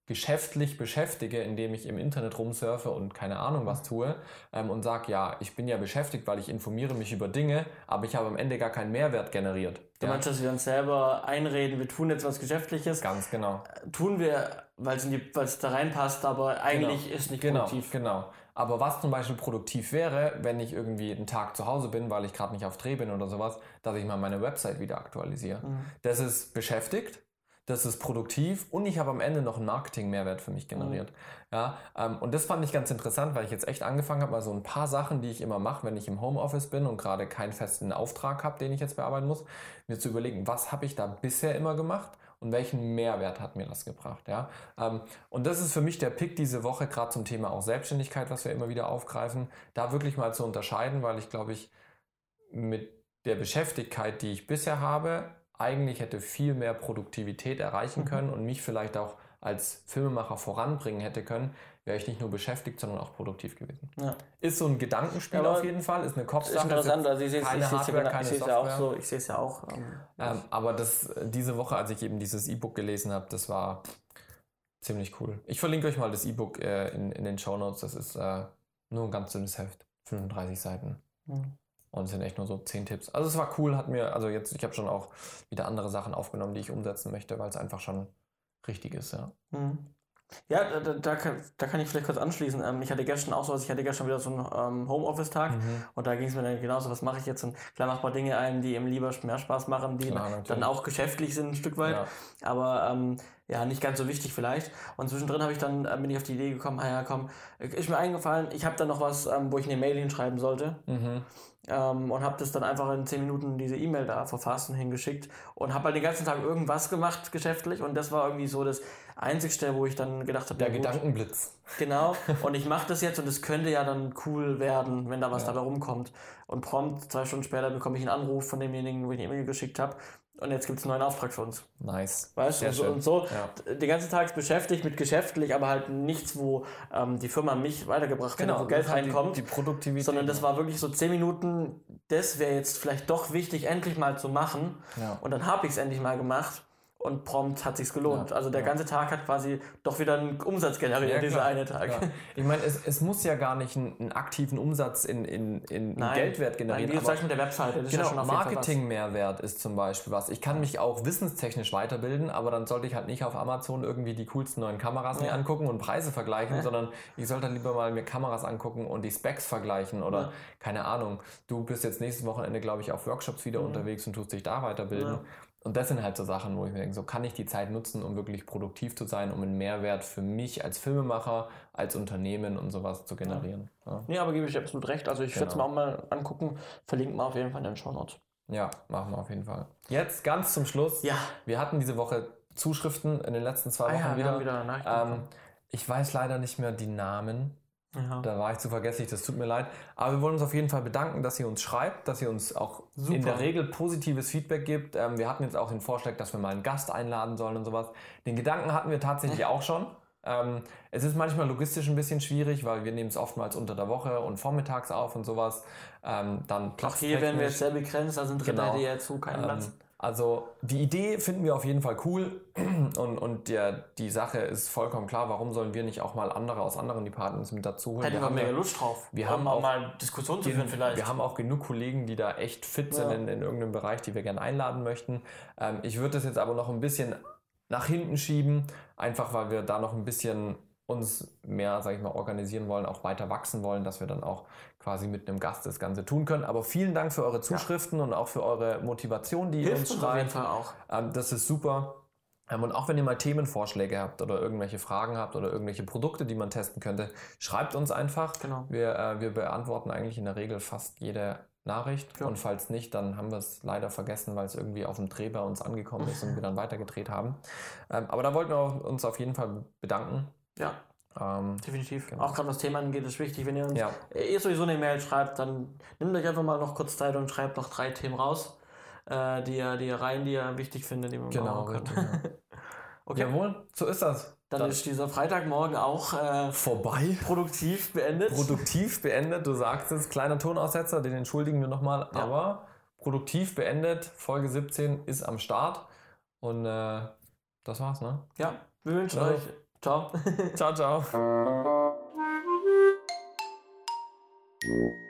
geschäftlich beschäftige, indem ich im Internet rumsurfe und keine Ahnung was tue ähm, und sage, ja, ich bin ja beschäftigt, weil ich informiere mich über Dinge, aber ich habe am Ende gar keinen Mehrwert generiert. Du ja, meinst, dass wir uns selber einreden, wir tun jetzt was Geschäftliches, ganz genau. tun wir, weil es da reinpasst, aber eigentlich Genau. ist nicht Genau, produktiv. genau. Aber was zum Beispiel produktiv wäre, wenn ich irgendwie einen Tag zu Hause bin, weil ich gerade nicht auf Dreh bin oder sowas, dass ich mal meine Website wieder aktualisiere. Mhm. Das ist beschäftigt, das ist produktiv und ich habe am Ende noch einen Marketing-Mehrwert für mich generiert. Ja, ähm, und das fand ich ganz interessant, weil ich jetzt echt angefangen habe, mal so ein paar Sachen, die ich immer mache, wenn ich im Homeoffice bin und gerade keinen festen Auftrag habe, den ich jetzt bearbeiten muss, mir zu überlegen, was habe ich da bisher immer gemacht und welchen Mehrwert hat mir das gebracht. Ja? Ähm, und das ist für mich der Pick diese Woche, gerade zum Thema auch Selbstständigkeit, was wir immer wieder aufgreifen, da wirklich mal zu unterscheiden, weil ich glaube ich mit der Beschäftigkeit, die ich bisher habe, eigentlich hätte viel mehr Produktivität erreichen können und mich vielleicht auch als Filmemacher voranbringen hätte können, wäre ich nicht nur beschäftigt, sondern auch produktiv gewesen. Ja. Ist so ein Gedankenspiel Aber auf jeden Fall, ist eine Ist Kopfsache. interessant, ist also ich sehe es ja, genau- keine ich sehe es ja auch so, ich sehe es ja auch. Ähm, Ähm, aber das, diese Woche, als ich eben dieses E-Book gelesen habe, das war ziemlich cool. Ich verlinke euch mal das E-Book äh, in, in den Show Notes. Das ist äh, nur ein ganz dünnes Heft, 35 Seiten. hm. Und es sind echt nur so 10 Tipps. Also es war cool, hat mir, also jetzt, ich habe schon auch wieder andere Sachen aufgenommen, die ich umsetzen möchte, weil es einfach schon richtig ist, ja. Mhm. Ja, da, da, kann, da kann ich vielleicht kurz anschließen. Ähm, ich hatte gestern auch so, also ich hatte gestern wieder so einen ähm, Homeoffice-Tag Mhm. und da ging es mir dann genauso, was mache ich jetzt? Und klar macht man Dinge ein, die eben lieber mehr Spaß machen, die Klar, dann auch geschäftlich sind ein Stück weit, Ja. aber ähm, ja, nicht ganz so wichtig vielleicht. Und zwischendrin habe ich dann, äh, bin ich auf die Idee gekommen, ah ja, komm, ist mir eingefallen, ich habe dann noch was, ähm, wo ich eine Mail hinschreiben sollte. Mhm. ähm, und habe das dann einfach in 10 Minuten diese E-Mail da verfasst und hingeschickt und habe halt den ganzen Tag irgendwas gemacht geschäftlich und das war irgendwie so das Einzigste, wo ich dann gedacht habe, Der ja Gedankenblitz. genau und ich mache das jetzt und es könnte ja dann cool werden, wenn da was Ja. dabei rumkommt und prompt zwei Stunden später bekomme ich einen Anruf von demjenigen, wo ich eine E-Mail geschickt habe und jetzt gibt es einen neuen Auftrag für uns. Nice. Weißt du, und und so Ja. den ganzen Tag beschäftigt mit geschäftlich, aber halt nichts, wo ähm, die Firma mich weitergebracht hätte, wo Geld Genau, hat reinkommt. Die, die Produktivität. Sondern das war wirklich so 10 Minuten, das wäre jetzt vielleicht doch wichtig, endlich mal zu machen. Ja. Und dann habe ich es endlich mal gemacht und prompt hat sich's gelohnt. Ja, also der ja. ganze Tag hat quasi doch wieder einen Umsatz generiert, Ja, dieser eine Tag. Ich meine, es, es muss ja gar nicht einen, einen aktiven Umsatz in, in, in, in Geldwert generieren. Nein, wie aber- mit der Webseite, das ist ja Genau. Marketing-Mehrwert ist zum Beispiel was. Ich kann mich auch wissenstechnisch weiterbilden, aber dann sollte ich halt nicht auf Amazon irgendwie die coolsten neuen Kameras mir angucken und Preise vergleichen, sondern ich sollte lieber mal mir Kameras angucken und die Specs vergleichen oder keine Ahnung. Du bist jetzt nächstes Wochenende, glaube ich, auf Workshops wieder unterwegs und tust dich da weiterbilden. Ja. Und das sind halt so Sachen, wo ich mir denke, so kann ich die Zeit nutzen, um wirklich produktiv zu sein, um einen Mehrwert für mich als Filmemacher, als Unternehmen und sowas zu generieren. Ja, Nee, aber gebe ich dir absolut recht. Also ich werde es mir Genau. auch mal angucken. Verlinken wir auf jeden Fall in den Show Notes. ja machen wir auf jeden Fall. Jetzt ganz zum Schluss. Ja. Wir hatten diese Woche Zuschriften in den letzten zwei Ah Wochen ja, wir wieder. haben wieder ähm, ich weiß leider nicht mehr die Namen. Ja. Da war ich zu vergesslich, das tut mir leid. Aber wir wollen uns auf jeden Fall bedanken, dass ihr uns schreibt, dass ihr uns auch Super. in der Regel positives Feedback gibt. Ähm, wir hatten jetzt auch den Vorschlag, dass wir mal einen Gast einladen sollen und sowas. Den Gedanken hatten wir tatsächlich auch schon. Ähm, es ist manchmal logistisch ein bisschen schwierig, weil wir nehmen es oftmals unter der Woche und vormittags auf und sowas. Ähm, dann Auch hier werden wir jetzt sehr begrenzt, also ein Dritter Genau. ja so keinen Platz. Also die Idee finden wir auf jeden Fall cool und, und der, die Sache ist vollkommen klar, warum sollen wir nicht auch mal andere aus anderen Departments mit dazu holen? Hätten wir haben mega ja- Lust drauf. wir haben auch auch- mal Diskussionen zu führen vielleicht. wir haben auch genug Kollegen, die da echt fit sind Ja. in, in irgendeinem Bereich, die wir gerne einladen möchten. Ähm, ich würde das jetzt aber noch ein bisschen nach hinten schieben, einfach weil wir da noch ein bisschen uns mehr, sage ich mal, organisieren wollen, auch weiter wachsen wollen, dass wir dann auch quasi mit einem Gast das Ganze tun können. Aber vielen Dank für eure Zuschriften und auch für eure Motivation, die ihr uns uns auf jeden schreibt. Fall auch. Ähm, das ist super. Ähm, und auch wenn ihr mal Themenvorschläge habt oder irgendwelche Fragen habt oder irgendwelche Produkte, die man testen könnte, schreibt uns einfach. Genau. Wir, äh, wir beantworten eigentlich in der Regel fast jede Nachricht. Ja. Und falls nicht, dann haben wir es leider vergessen, weil es irgendwie auf dem Dreh bei uns angekommen ist und wir dann weitergedreht haben. Ähm, aber da wollten wir uns auf jeden Fall bedanken. Ja, Ähm, definitiv. Genau. Auch gerade was Themen angeht, ist wichtig. Wenn ihr uns ja, ihr sowieso eine Mail schreibt, dann nehmt euch einfach mal noch kurz Zeit und schreibt noch drei Themen raus, äh, die, ihr, die ihr rein, die ihr wichtig findet, die wir genau. können. ja. Okay, Jawohl, so ist das. dann, ist dieser Freitagmorgen auch äh, vorbei. produktiv beendet. produktiv beendet. Du sagst es, kleiner Tonaussetzer, den entschuldigen wir nochmal, Ja. aber produktiv beendet. Folge 17 ist am Start. Und äh, das war's, ne? ja, wir wünschen Ja. euch. Ciao. Ciao, ciao.